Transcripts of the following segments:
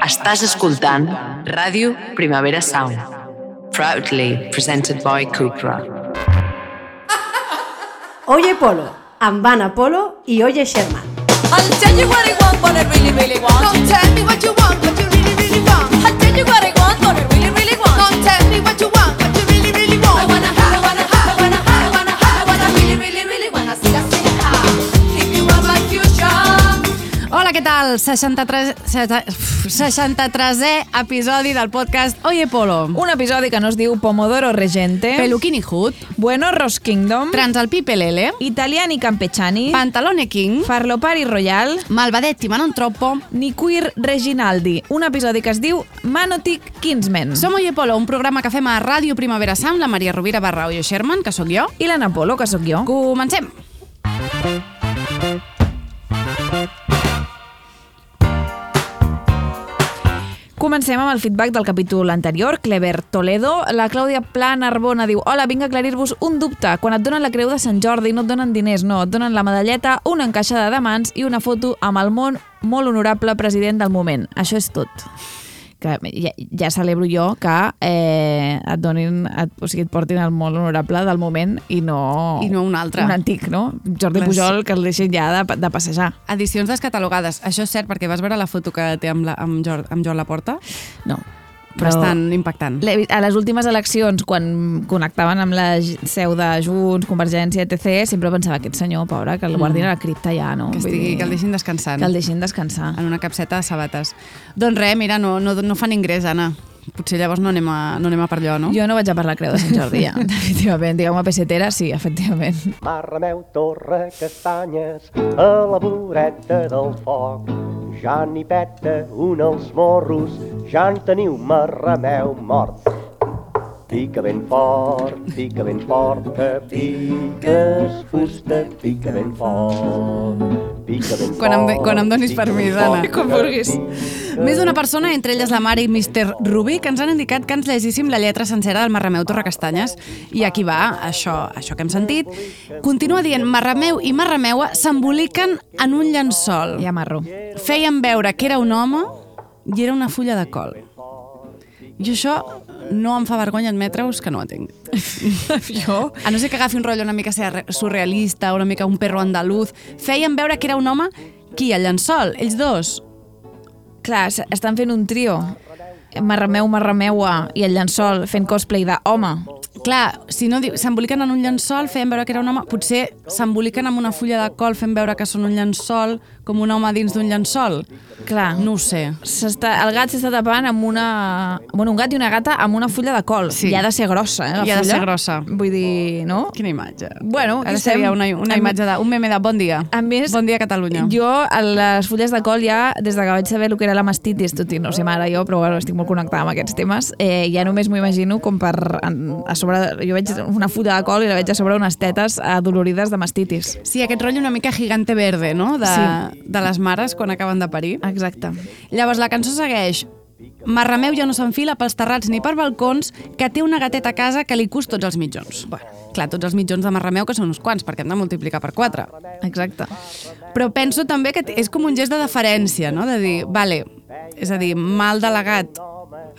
Estàs escoltant Ràdio Primavera Sound. Proudly presented by Cupra. Oye Polo, amb Anna Polo i Oye Sherman. I'll tell you what I want, what I really, really want. Don't tell me what you want, what you really, really want. I'll tell you what I want, què tal? 63, 63è episodi del podcast Oye Polo. Un episodi que no es diu Pomodoro Regente, Peluquini Hood, Bueno Ross Kingdom, Transalpi Pelele, Italiani Campechani, Pantalone King, Farlopari Royal, Malvadetti ma non troppo. ni Queer Reginaldi. Un episodi que es diu Manotic Kinsmen. Som Oye Polo, un programa que fem a Ràdio Primavera Sound, la Maria Rovira barra Oyo Sherman, que sóc jo. I l'Anna Polo, que sóc jo. Comencem. Comencem amb el feedback del capítol anterior, Clever Toledo. La Clàudia Pla Narbona diu Hola, vinc a aclarir-vos un dubte. Quan et donen la creu de Sant Jordi no et donen diners, no. Et donen la medalleta, una encaixada de mans i una foto amb el món molt honorable president del moment. Això és tot. Que ja, ja celebro jo que eh, et donin, et, o sigui, et portin el molt honorable del moment i no, I no un altre. un antic, no? Jordi Les- Pujol, que el deixin ja de, de passejar. Edicions descatalogades. Això és cert perquè vas veure la foto que té amb, la, amb, Joan, amb Joan Laporta? No. Bastant impactant. A les últimes eleccions, quan connectaven amb la seu de Junts, Convergència, etc., sempre pensava aquest senyor, pobre, que el guardin a la cripta ja, no? Mm. Que, estigui, dir, que el deixin descansant. Que el deixin descansar. en una capseta de sabates. Doncs res, mira, no, no, no fan ingrés, Anna. Potser llavors no anem a, no anem a per allò, no? Jo no vaig a per la creu de Sant Jordi, ja, definitivament. Digueu-me pesetera, sí, efectivament. Marrameu, torre, castanyes, a la voreta del foc. Ja n'hi peta un als morros, ja en teniu marrameu mort. Pica ben fort, pica ben forta, piques fusta, pica ben fort. Pica ben Quan em- fort, quan em donis permís, fort, Anna. Com vulguis. Més d'una persona, entre elles la mare i Mr. Rubí, que ens han indicat que ens llegíssim la lletra sencera del Marrameu Torrecastanyes. I aquí va, això, això que hem sentit. Continua dient, Marrameu i Marrameua s'emboliquen en un llençol. Ja marro. Feien veure que era un home i era una fulla de col. I això no em fa vergonya admetre-us que no ho entenc. jo? A no ser que agafi un rotllo una mica surrealista, una mica un perro andaluz, feien veure que era un home qui, el llençol, ells dos. Clar, estan fent un trio. Marrameu, marrameua i el llençol fent cosplay d'home. Clar, si no s'emboliquen en un llençol, feien veure que era un home, potser s'emboliquen amb una fulla de col fent veure que són un llençol, com un home dins d'un llençol. Clar, No ho sé. el gat s'està tapant amb una... Bueno, un gat i una gata amb una fulla de col. Sí. I ha de ser grossa, eh, la I ha de fulla. ser grossa. Vull dir, no? Quina imatge. Bueno, Ara aquí seria estem. una, una imatge de... Un meme de bon dia. A més, bon dia, Catalunya. Jo, a les fulles de col, ja, des de que vaig saber el que era la mastitis, tot i no sé mare jo, però bueno, estic molt connectada amb aquests temes, eh, ja només m'ho imagino com per... En, a sobre, jo veig una fulla de col i la veig a sobre unes tetes adolorides de mastitis. Sí, aquest rotllo una mica gigante verde, no?, de, Sí. de les mares quan acaben de parir. Exacte. Llavors la cançó segueix Marrameu ja no s'enfila pels terrats ni per balcons que té una gateta a casa que li cus tots els mitjons. Bueno, clar, tots els mitjons de Marrameu que són uns quants, perquè hem de multiplicar per 4. Exacte. Però penso també que és com un gest de deferència, no? De dir, vale, és a dir, mal delegat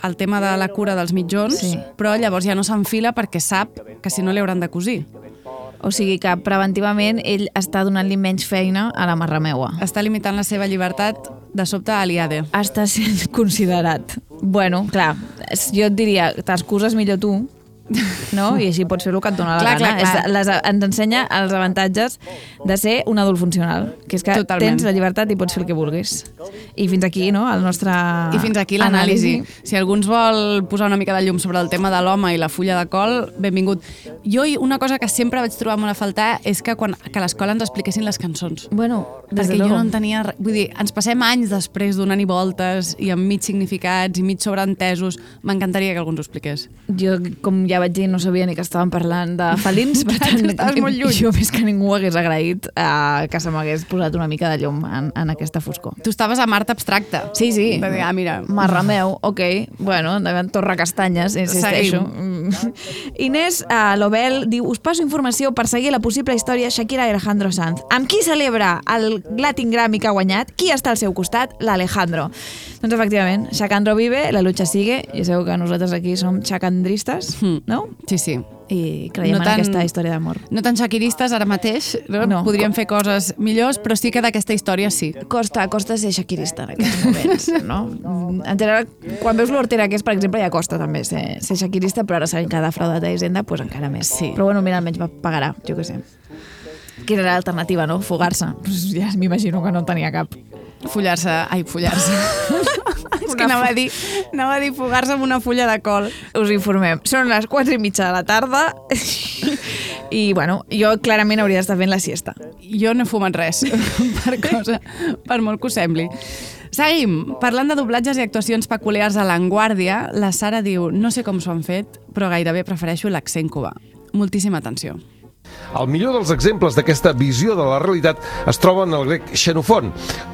el tema de la cura dels mitjons, Sí. però llavors ja no s'enfila perquè sap que si no li hauran de cosir. O sigui que preventivament ell està donant-li menys feina a la marrameua. Està limitant la seva llibertat de sobte a l'IAD. Està sent considerat. Bueno, clar, jo et diria, t'excuses millor tu, no? I així pots fer el que et dona la Clar, gana. clar, clar. És, les, ens ensenya els avantatges de ser un adult funcional, que és que Totalment. tens la llibertat i pots fer el que vulguis. I fins aquí, no?, el nostre I fins aquí l'anàlisi. Si algú ens vol posar una mica de llum sobre el tema de l'home i la fulla de col, benvingut. Jo una cosa que sempre vaig trobar molt a faltar és que, quan, que a l'escola ens expliquessin les cançons. Bueno, des Perquè de jo no en tenia... Vull dir, ens passem anys després donant-hi voltes i amb mig significats i mig sobreentesos. M'encantaria que algú ens ho expliqués. Jo, com ja vaig dir, no sabia ni que estàvem parlant de felins, per tant, molt lluny. jo més que ningú hagués agraït eh, que se m'hagués posat una mica de llum en, en aquesta foscor. Tu estaves a Mart abstracte. Sí, sí. De dir, ah, mira, Marrameu, ok. Bueno, de Torre Castanyes, insisteixo. Seguim. Inés uh, Lobel diu us passo informació per seguir la possible història Shakira Alejandro Sanz. Amb qui celebra el Latin Grammy que ha guanyat? Qui està al seu costat? L'Alejandro. Doncs efectivament, Shakandro vive, la lucha sigue, i sabeu que nosaltres aquí som xacandristes, no? Sí, sí. I creiem No en tan- aquesta història d'amor. No tan shakiristes ara mateix, no? No. Podríem fer coses millors, però sí que d'aquesta història sí. Costa, costa ser shakirista en aquests moments, no? En general, quan veus l'Hortera, que és, per exemple, ja costa també ser, ser shakirista, però ara sabem que ha defraudat a Hisenda, doncs encara més. Sí. Però bueno, mira, almenys pagarà, jo què sé. Quina era l'alternativa, no? Fugar-se. Pues ja m'imagino que no en tenia cap. Follar-se... Ai, follar-se. És que anava a dir, anava a dir fugar-se amb una fulla de col. Us informem. Són les 4 i mitja de la tarda i, bueno, jo clarament hauria d'estar fent la siesta. Jo no he fumat res, per, cosa, per molt que us sembli. Seguim. Parlant de doblatges i actuacions peculiars a l'Anguàrdia, la Sara diu no sé com s'ho han fet, però gairebé prefereixo l'accent cubà. Moltíssima atenció. El millor dels exemples d'aquesta visió de la realitat es troba en el grec Xenofont,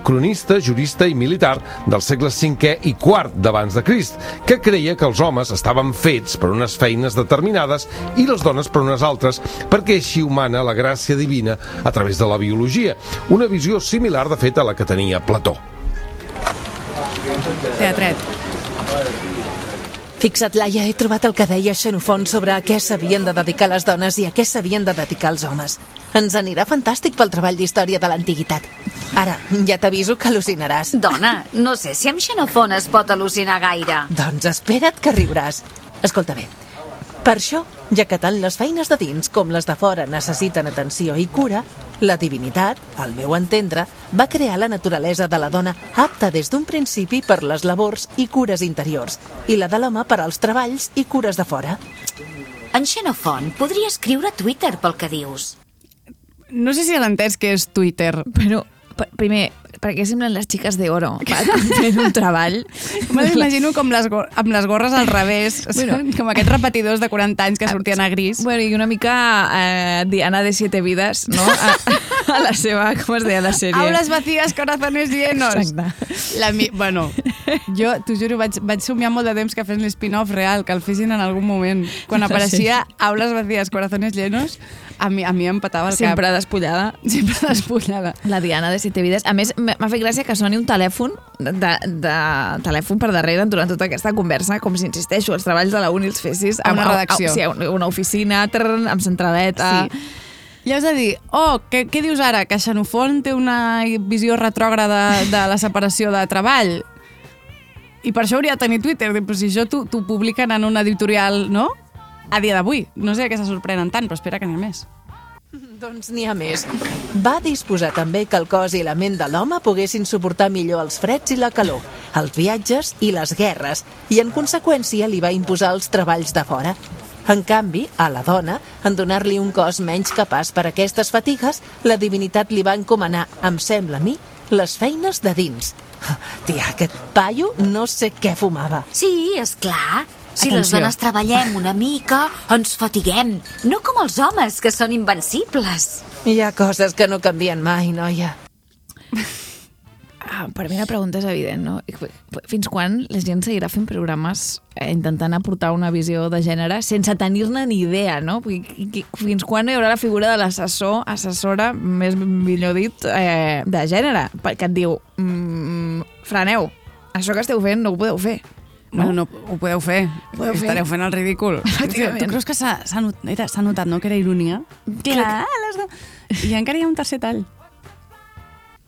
cronista, jurista i militar del segle V i IV d'abans de Crist, que creia que els homes estaven fets per unes feines determinades i les dones per unes altres, perquè així humana la gràcia divina a través de la biologia, una visió similar de fet a la que tenia Plató. Teatret. Fixa't, Laia, he trobat el que deia Xenofont sobre a què s'havien de dedicar les dones i a què s'havien de dedicar els homes. Ens anirà fantàstic pel treball d'història de l'antiguitat. Ara, ja t'aviso que al·lucinaràs. Dona, no sé si amb Xenofont es pot al·lucinar gaire. Doncs espera't que riuràs. Escolta bé. Per això, ja que tant les feines de dins com les de fora necessiten atenció i cura, la divinitat, al meu entendre, va crear la naturalesa de la dona apta des d'un principi per les labors i cures interiors, i la de l'home per als treballs i cures de fora. En Xenofont podria escriure a Twitter pel que dius. No sé si han entès què és Twitter. Però, primer, per què semblen les xiques d'oro fent un treball? Me l'imagino com les, amb les gorres al revés, Bueno. com aquests repetidors de 40 anys que sortien a gris. Bueno, i una mica eh, Diana de Siete Vidas, no? A, a la seva, com es deia la sèrie? Aules vacías, corazones llenos. Exacte. La mi... Bueno, jo t'ho juro, vaig, vaig somiar molt de temps que fes l'spin-off real, que el fessin en algun moment. Quan apareixia Aules vacías, corazones llenos, a mi, a mi em patava el Sempre cap. despullada. Sempre despullada. La Diana de Siete Vides. A més, m'ha fet gràcia que soni un telèfon de, de telèfon per darrere durant tota aquesta conversa, com si, insisteixo, els treballs de la uni els fessis A una amb- redacció. A, sí, a una- oficina, trrr, amb centraleta... Sí. Llavors de dir, oh, què, què dius ara? Que Xenofont té una visió retrògrada de la separació de treball? I per això hauria de tenir Twitter. Però si això t'ho publiquen en una editorial, no? A dia d'avui. No sé què se sorprenen tant, però espera que n'hi ha més. Doncs n'hi ha més. Va disposar també que el cos i la ment de l'home poguessin suportar millor els freds i la calor, els viatges i les guerres, i en conseqüència li va imposar els treballs de fora. En canvi, a la dona, en donar-li un cos menys capaç per aquestes fatigues, la divinitat li va encomanar, em sembla a mi, les feines de dins. Tia, aquest paio no sé què fumava. Sí, és clar. Si les dones treballem una mica, ens fatiguem. No com els homes, que són invencibles. Hi ha coses que no canvien mai, noia. Ah, per mi la pregunta és evident, no? Fins quan la gent seguirà fent programes eh, intentant aportar una visió de gènere sense tenir-ne ni idea, no? Fins quan hi haurà la figura de l'assessor, assessora, més millor dit, eh, de gènere, perquè et diu, mm, freneu, això que esteu fent no ho podeu fer. No? Bueno, no, ho podeu fer. podeu fer. Estareu fent el ridícul. Efectivament. Tu creus que s'ha s'ha not, era- s'ha notat, no?, que era ironia? Clar, les do... I encara hi ha un tercer tall.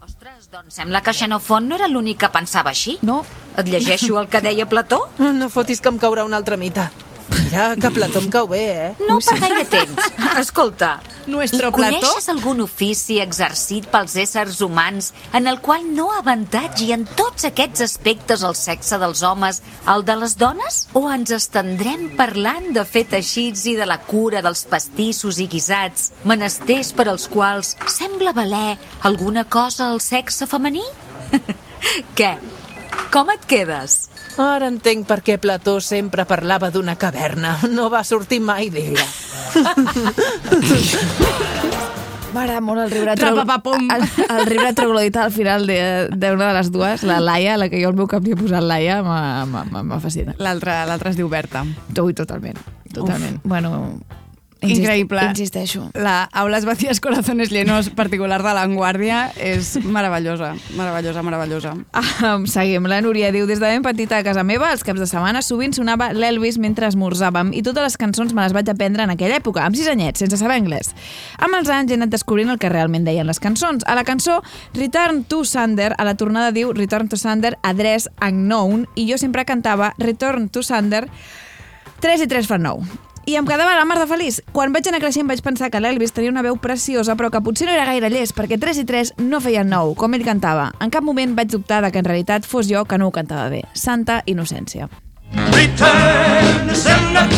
Ostres, doncs sembla que Xenofont no era l'únic que pensava així. No, Et llegeixo el que deia Plató? No fotis que em caurà una altra mita. Mira, que Plató em cau bé, eh? No per gaire temps. Escolta, Nuestro i Plató? coneixes algun ofici exercit pels éssers humans en el qual no avantatgi en tots aquests aspectes el sexe dels homes el de les dones? O ens estendrem parlant de fer teixits i de la cura dels pastissos i guisats, menesters per als quals sembla valer alguna cosa al sexe femení? Què? Com et quedes? Ara entenc per què Plató sempre parlava d'una caverna. No va sortir mai d'ella. M'agrada molt el riure el, el riure troglodita al final de- d'una de, les dues, la Laia, la que jo al meu cap li he posat Laia, m'ha- fascinat. L'altra l'altra es diu Berta. Ui, totalment. totalment. Bueno, insist- Increïble. Insisteixo. La Aules Vacías Corazones Llenos particular de l'Anguàrdia és meravellosa, meravellosa, meravellosa. Ah, seguim. La Núria diu, des de ben petita a casa meva, els caps de setmana sovint sonava l'Elvis mentre esmorzàvem i totes les cançons me les vaig aprendre en aquella època, amb sis anyets, sense saber anglès. Amb els anys he anat descobrint el que realment deien les cançons. A la cançó Return to Sander, a la tornada diu Return to Sander, Address Unknown, i jo sempre cantava Return to Sander, 3 i 3 fan 9. I em quedava la mar de feliç. Quan vaig anar creixent vaig pensar que l'Elvis tenia una veu preciosa, però que potser no era gaire llest, perquè 3 i 3 no feien 9, com ell cantava. En cap moment vaig dubtar de que en realitat fos jo que no ho cantava bé. Santa innocència. Return to sender.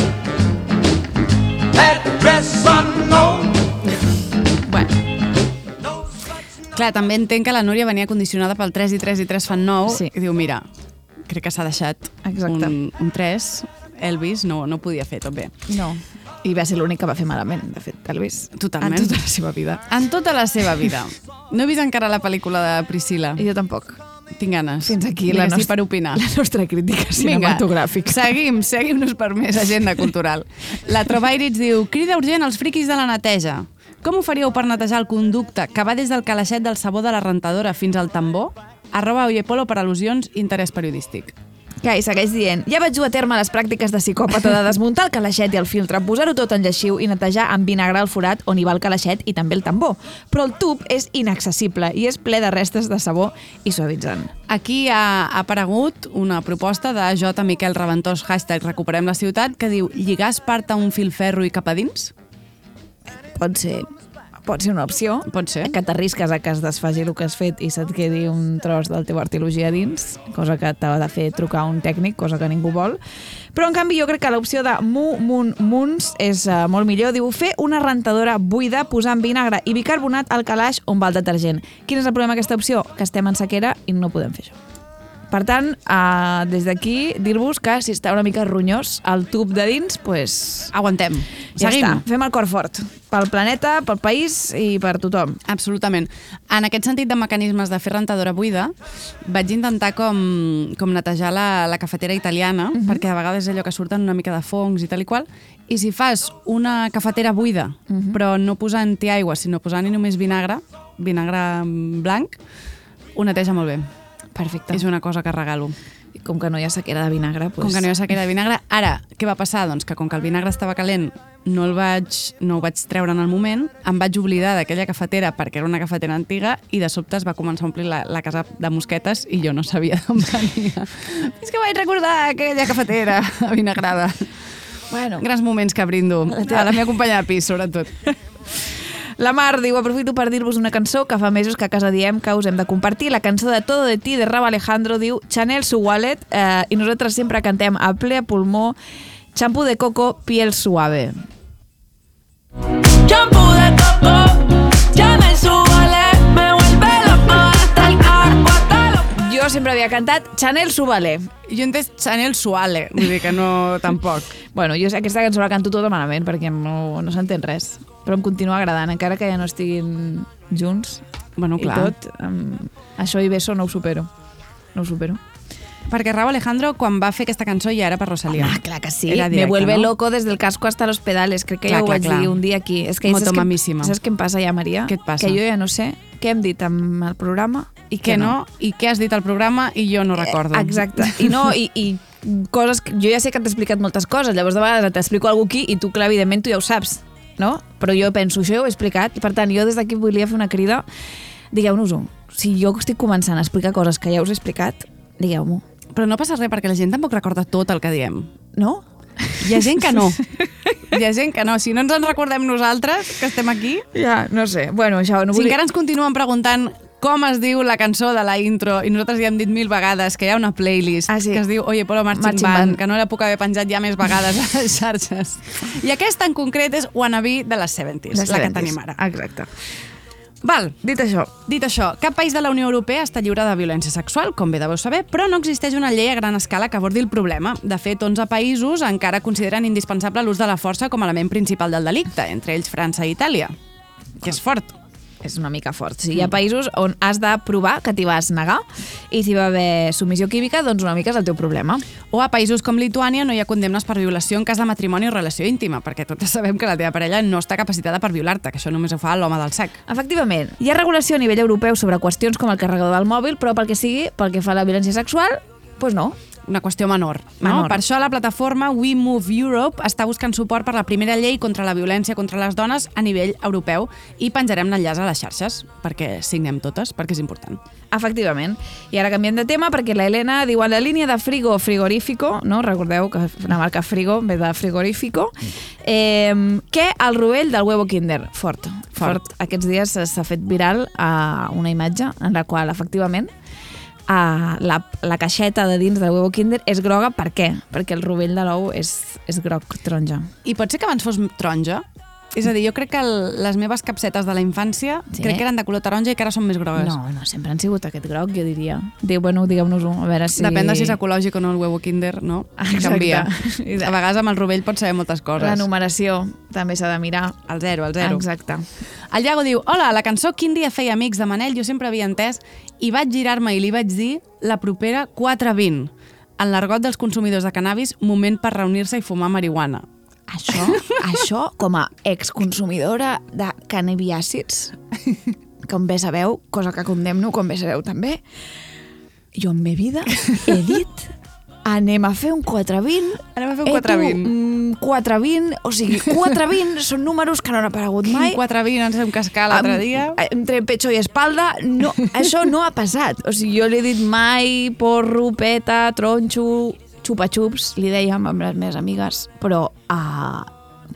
Address unknown. Clar, també entenc que la Núria venia condicionada pel 3 i 3 i 3 fan 9 Sí. i diu, mira, crec que s'ha deixat Exacte. un, un 3, Elvis no, no podia fer tot bé. No. I va ser l'únic que va fer malament, de fet, Elvis. Totalment. En tota la seva vida. En tota la seva vida. No he vist encara la pel·lícula de Priscila. I jo tampoc. Tinc ganes. Fins aquí Vinga, la nostra- per opinar. La nostra crítica cinematogràfica. seguim, seguim-nos per més agenda cultural. La Trovairitz diu, crida urgent als friquis de la neteja. Com ho faríeu per netejar el conducte que va des del calaixet del sabó de la rentadora fins al tambor? Arroba Oyepolo per al·lusions i interès periodístic. Que i segueix dient, ja vaig dur a terme les pràctiques de psicòpata de desmuntar el calaixet i el filtre, posar-ho tot en lleixiu i netejar amb vinagre el forat on hi va el calaixet i també el tambor. Però el tub és inaccessible i és ple de restes de sabó i suavitzant. Aquí ha aparegut una proposta de J. Miquel Reventós, hashtag Recuperem la ciutat, que diu lligar espart a un fil ferro i cap a dins? Pot ser, pot ser una opció. Pot ser. Que t'arrisques a que es desfaci el que has fet i se't quedi un tros del teu artilogia dins, cosa que t'ha de fer trucar un tècnic, cosa que ningú vol. Però, en canvi, jo crec que l'opció de Mu Mun Muns és uh, molt millor. Diu, fer una rentadora buida posant vinagre i bicarbonat al calaix on va el detergent. Quin és el problema d'aquesta opció? Que estem en sequera i no podem fer això. Per tant, uh, des d'aquí, dir-vos que si està una mica ronyós el tub de dins, pues, Aguantem. ja Seguim. està. Fem el cor fort. Pel planeta, pel país i per tothom. Absolutament. En aquest sentit de mecanismes de fer rentadora buida, vaig intentar com, com netejar la, la cafetera italiana, Mhm. perquè de vegades és allò que surten una mica de fongs i tal i qual, i si fas una cafetera buida, Mhm. però no posant-hi aigua, sinó posant-hi només vinagre, vinagre blanc, ho neteja molt bé. Perfecte. És una cosa que regalo. I com que no hi ha sequera de vinagre, pues... Com que no hi ha sequera de vinagre. Ara, què va passar? Doncs que com que el vinagre estava calent, no, el vaig, no ho vaig treure en el moment, em vaig oblidar d'aquella cafetera perquè era una cafetera antiga i de sobte es va començar a omplir la, la casa de mosquetes i jo no sabia d'on venia. És que vaig recordar aquella cafetera vinagrada. Bueno, Grans moments que brindo. A la meva companya de pis, sobretot. La Mar diu, aprofito per dir-vos una cançó que fa mesos que a casa diem que us hem de compartir. La cançó de Todo de ti de Rabo Alejandro diu Chanel su wallet eh, i nosaltres sempre cantem a ple pulmó Champú de coco, piel suave. Shampoo de sempre havia cantat Chanel su ballet. Jo entès Chanel Suale, vull dir que no tampoc. Bueno, jo sé- aquesta cançó la canto tota malament perquè no, no s'entén res. Però em continua agradant, encara que ja no estiguin junts Bueno, i clar. tot. Um, això i Beso no ho supero. No ho supero. Perquè Rabo Alejandro, quan va fer aquesta cançó, ja era per Rosalía. Ah, clar que sí. Era Me directe, vuelve no? loco desde el casco hasta los pedales. Crec que Clar, ja ho clar, vaig clar. dir un dia aquí. És que Moto saps, mamíssima. saps què em passa ja, Maria? Què et passa? Que jo ja no sé què hem dit amb el programa i Què no, i què has dit al programa i jo no recordo. Eh, exacte. I no, i, i coses que jo ja sé que t'he explicat moltes coses, llavors de vegades t'explico alguna aquí i tu, clar, evidentment, tu ja ho saps, no? Però jo penso, això ja ho he explicat, per tant, jo des d'aquí volia fer una crida, digueu-nos-ho. Si jo estic començant a explicar coses que ja us he explicat, digueu-m'ho. Però no passa res, perquè la gent tampoc recorda tot el que diem. No? Hi ha gent que no. Hi ha gent que no. Si no ens en recordem nosaltres, que estem aquí... Ja, no sé. Bueno, això no Si volia... encara ens continuen preguntant com es diu la cançó de la intro i nosaltres ja hem dit mil vegades que hi ha una playlist Ah, sí. que es diu Oye Polo Marching, Marching Band, Band. que no la puc haver penjat ja més vegades a les xarxes. I aquesta en concret és Wannabe de les 70s, Les la que 70s. tenim ara. Exacte. Val, Dit això, Dit això, cap país de la Unió Europea està lliure de violència sexual, com bé deveu saber, però no existeix una llei a gran escala que abordi el problema. De fet, 11 països encara consideren indispensable l'ús de la força com a element principal del delicte, entre ells França i Itàlia, que és fort. És una mica fort. Sí, hi ha països on has de provar que t'hi vas negar i si va haver submissió química, doncs una mica és el teu problema. O a països com Lituània no hi ha condemnes per violació en cas de matrimoni o relació íntima, perquè totes sabem que la teva parella no està capacitada per violar-te, que això només ho fa l'home del sec. Efectivament, hi ha regulació a nivell europeu sobre qüestions com el carregador del mòbil, però pel que sigui, pel que fa a la violència sexual, doncs no. Una qüestió menor. No? Menor. Per això la plataforma We Move Europe està buscant suport per la primera llei contra la violència contra les dones a nivell europeu i penjarem l'enllaç a les xarxes perquè signem totes, perquè és important. Efectivament. I ara canviem de tema perquè la Helena diu en la línia de frigo frigorífico, no? recordeu que una marca frigo ve de frigorífico, eh, que el rovell del huevo kinder, fort. Fort. Aquests dies s'ha fet viral a una imatge en la qual efectivament a la, la caixeta de dins del huevo kinder és groga, per què? Perquè el rovell de l'ou és, és groc taronja. I pot ser que abans fos taronja? És a dir, jo crec que el, les meves capsetes de la infància Sí? crec que eren de color taronja i que ara són més grogues. No, no, sempre han sigut aquest groc, jo diria. Diu, bueno, digueu-nos-ho, a veure si... Depèn de si és ecològic o no el huevo kinder, no? Exacte. Canvia. De- A vegades amb el rovell pots saber moltes coses. La numeració també s'ha de mirar. El zero, el zero. Exacte. El Iago diu, hola, la cançó Quin dia feia amics de Manel jo sempre havia entès i vaig girar-me i li vaig dir la propera 420. En l'argot dels consumidors de cannabis, moment per reunir-se i fumar marihuana. Això, això com a exconsumidora de cannabiàcids, com bé sabeu, cosa que condemno, com bé sabeu també, jo en meva vida he dit anem a fer un 420. Anem a fer un Eh, tu, 420. mm, 420, o sigui, 420 són números que no han aparegut mai. Quin 420 ens vam cascar l'altre dia. Entre pecho i espalda, no, això no ha passat. O sigui, jo li he dit mai porro, peta, tronxo, xupa-xups, li dèiem amb les meves amigues, però a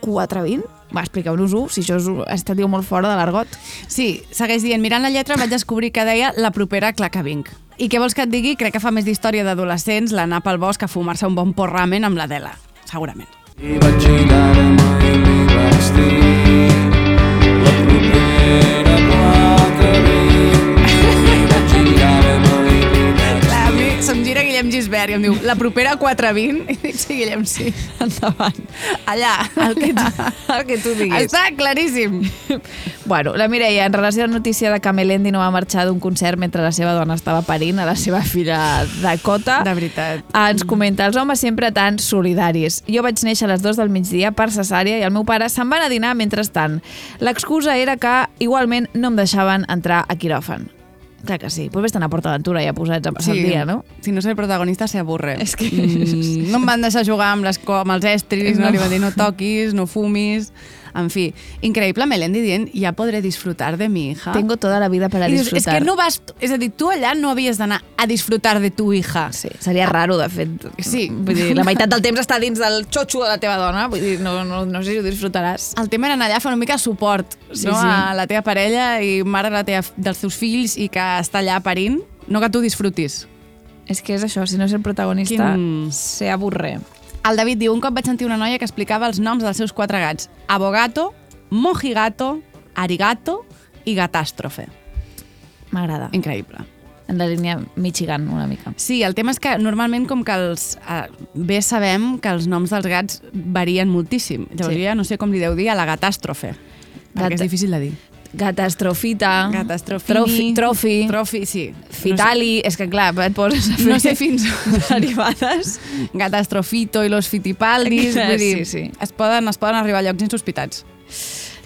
420? Va, expliqueu-nos-ho, si això és, està diu molt fora de l'argot. Sí, segueix dient, mirant la lletra vaig descobrir que deia la propera clar que vinc. I què vols que et digui? Crec que fa més d'història d'adolescents l'anar pel bosc a fumar-se un bon porramen amb l'Adela, segurament. I vaig girar-me i li vaig dir la propera Gisbert i em diu la propera 420 i dic, sí, Guillem, sí. Endavant. Allà. El que tu, el que tu diguis. Està claríssim. Bueno, la Mireia, en relació a la notícia de que Melendi no va marxar d'un concert mentre la seva dona estava parint a la seva filla Dakota, De veritat. ens comenta, els homes sempre tan solidaris. Jo vaig néixer a les 2 del migdia per cesària i el meu pare se'n va anar a dinar mentrestant. L'excusa era que igualment no em deixaven entrar a quiròfan. Clar que sí. Pues vés a Port Aventura ja posats a passar el dia, no? Si no sé el protagonista, se avorre. És que- Mm, no em van deixar jugar amb, les, amb els estris, no. No. no li van dir no toquis, no fumis... En fi, increïble Melendi dient ja podré disfrutar de mi hija. Tengo toda la vida para I dius, disfrutar. és que no vas... És a dir, tu allà no havies d'anar a disfrutar de tu hija. Sí, seria raro, de fet. Sí. Vull dir, la meitat del temps està dins del xotxo de la teva dona, vull dir, no, no, no sé si ho disfrutaràs. El tema era anar allà a fer una mica suport Sí, no? sí. a la teva parella i mare de la teva, dels teus fills i que està allà parint, no que tu disfrutis. És que és això, si no és el protagonista, Quin- se avorre. El David diu, un cop vaig sentir una noia que explicava els noms dels seus quatre gats. Abogato, mojigato, arigato i gatàstrofe. M'agrada. Increïble. En la línia Michigan, una mica. Sí, el tema és que normalment com que els... Eh, bé sabem que els noms dels gats varien moltíssim. Llavors Sí. ja no sé com li deu dir a la gatàstrofe. Perquè és difícil de dir. Gatastrofita. Gatastrofini. Trofi. Trofi. Trofi, sí. Fitali. És que, clar, et poses a fer No sé fins derivades. Gatastrofito i los fitipaldis. Clar, vull dir, sí, sí. Es, poden, es poden arribar a llocs insospitats.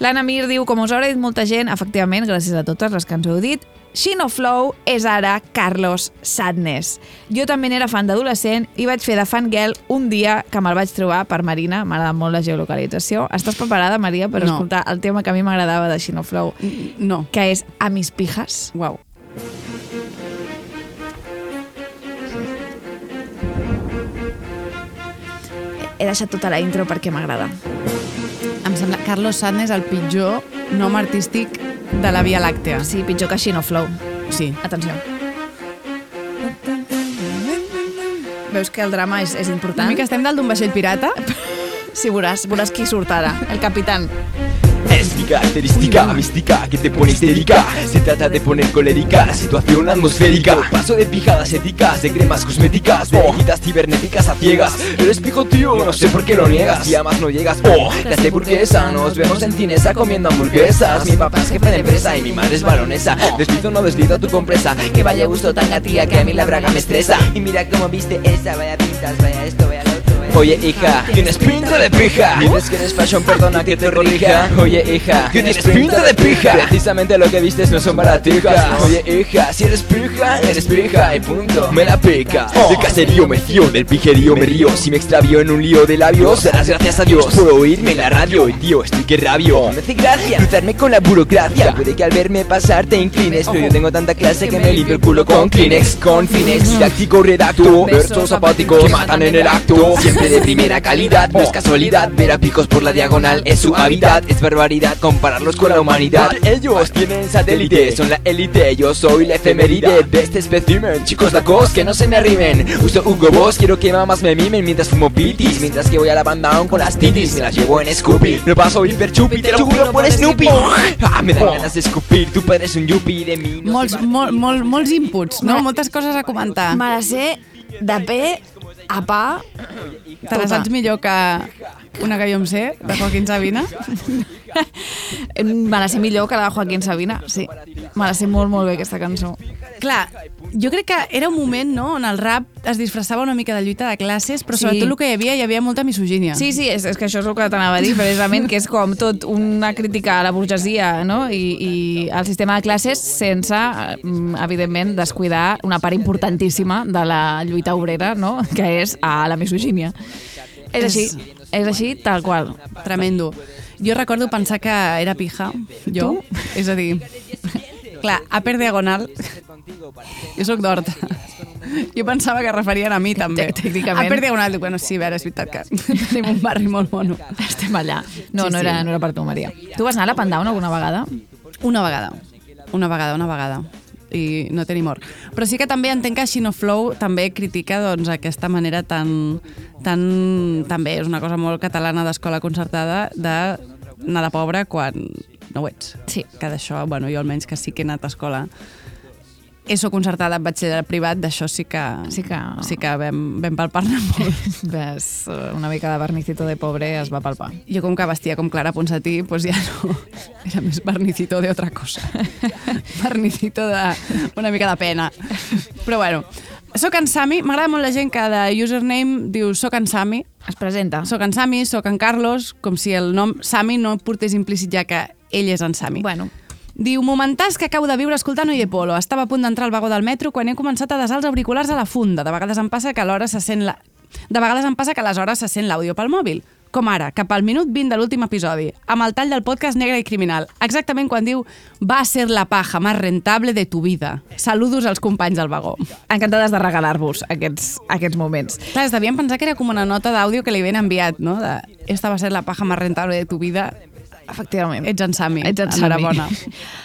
L'Anna Mir diu, com us haurà dit molta gent, efectivament, gràcies a totes les que ens heu dit, Xino Flow és ara Carlos Sadness. Jo també n'era fan d'adolescent i vaig fer de fangirl un dia que me'l vaig trobar per Marina, m'agrada molt la geolocalització. Estàs preparada, Maria, per No. escoltar el tema que a mi m'agradava de Xino Flow, No. que és A mis pijas? Uau. He deixat tota la intro perquè m'agrada. Em sembla Carlos Sadness el pitjor nom artístic de la Via Làctea. Sí, pitjor que Xino Flow. Sí. Atenció. Veus que el drama és, és Una important? mica estem dalt d'un vaixell pirata. Sí, veuràs, veuràs qui surt ara, el capitán. El Mística, característica, mística que te pone histérica. Se trata de poner colérica la situación atmosférica. Paso de pijadas éticas, de cremas cosméticas, de cibernéticas a ciegas. Eres pijo tío, no sé por qué lo niegas. Y además no llegas, oh, clase burguesa. Nos vemos en cinesa comiendo hamburguesas. Mi papá es jefe de empresa y mi madre es baronesa. Deslizo o no deslizo tu compresa. Que vaya gusto tan gatía que a mí la braga me estresa. Y mira cómo viste esa, vaya pintas, vaya esto, vaya- Oye hija, tienes pinta de pija. Dices que eres fashion, perdona que te corrija. Oye hija, tienes pinta de pija. Precisamente lo que vistes no son baratijas Oye hija, si eres pija, eres pija. Y punto. Me la pica. Del caserío me fío, del pijerío me río Si me extravío en un lío de labios Darás gracias a Dios. Por oírme en la radio. Y tío, estoy que rabio. Me hace gracia cruzarme con la burocracia. Puede que al verme pasar te inclines Pero yo tengo tanta clase que me limpio el culo con Kleenex Con Finex, didáctico redacto. Versos apáticos que matan en el acto. Siempre de primera calidad No es casualidad ver a picos por la diagonal Es su hábitat, es barbaridad compararlos con la humanidad. Ellos tienen satélite, son la élite Yo soy la efeméride de este espécimen. Chicos lacos que no se me arrimen Uso Hugo Boss, quiero que mamás me mimen Mientras fumo pitis, mientras que voy a la banda aún con las titis Me las llevo en Scoopy, lo paso hiper chupi Te lo juro por Snoopy. Ah, Me dan ganas de escupir, tu padre es un yuppie de mí. No Molts, mol, mol, molts inputs, no? Moltes coses a comentar. Me la sé de pe a pa. Te la saps millor que una que jo em sé, de Joaquín Sabina? Me la sé millor que la de Joaquín Sabina, sí. Me la sé molt, molt bé, aquesta cançó. Clar, jo crec que era un moment no, on el rap es disfressava una mica de lluita de classes, però Sí. sobretot el que hi havia, hi havia molta misogínia. Sí, sí, és, és que això és el que t'anava a dir, precisament, que és com tot una crítica a la burgesia no? I, i al sistema de classes sense, mm, evidentment, descuidar una part importantíssima de la lluita obrera, no? que és a la misogínia. És així, és així tal qual. Tremendo. Jo recordo pensar que era pija, jo. És a dir, clar, Upper Diagonal... Jo sóc d'Horta. Jo pensava que referien a mi, també. Tècnicament. Upper Diagonal, dic, bueno, sí, a veure, és veritat que tenim un barri molt mono. Estem allà. No, Sí, no, sí. era, no era per tu, Maria. Tu vas anar a la Pandown alguna vegada? Una vegada. Una vegada, una vegada. I no té ni mort. Però sí que també entenc que Xino Flow també critica doncs, aquesta manera tan, tan... També és una cosa molt catalana d'escola concertada d'anar de pobre quan no ho ets. Sí. Que d'això, bueno, jo almenys que sí que he anat a escola ESO concertada, batxillerat privat, d'això sí que, Sí que- sí que vam, vam palpar-ne molt. Ves, eh, una mica de barnicito de pobre es va palpar. Jo com que vestia com Clara Ponsatí, pues ja no... Era més barnicito de otra cosa. barnicito de una mica de pena. Però bueno, soc en Sami, m'agrada molt la gent que de username diu soc en Sami. Es presenta. Soc en Sami, soc en Carlos, com si el nom Sami no portés implícit ja que ell és en Sami. Bueno, Diu, momentàs que acabo de viure escoltant Oye Polo. Estava a punt d'entrar al vagó del metro quan he començat a desar els auriculars a la funda. De vegades em passa que a l'hora se sent la... De vegades em passa que a les hores se sent l'àudio pel mòbil. Com ara, cap al minut 20 de l'últim episodi, amb el tall del podcast Negre i Criminal, exactament quan diu va ser la paja més rentable de tu vida. Saludos als companys del vagó. encantades de regalar-vos aquests, aquests moments. Clar, es devien pensar que era com una nota d'àudio que li havien enviat, no? De, esta va ser la paja més rentable de tu vida. Efectivament. Ets en Sami. Ets en Sami. Enhorabona.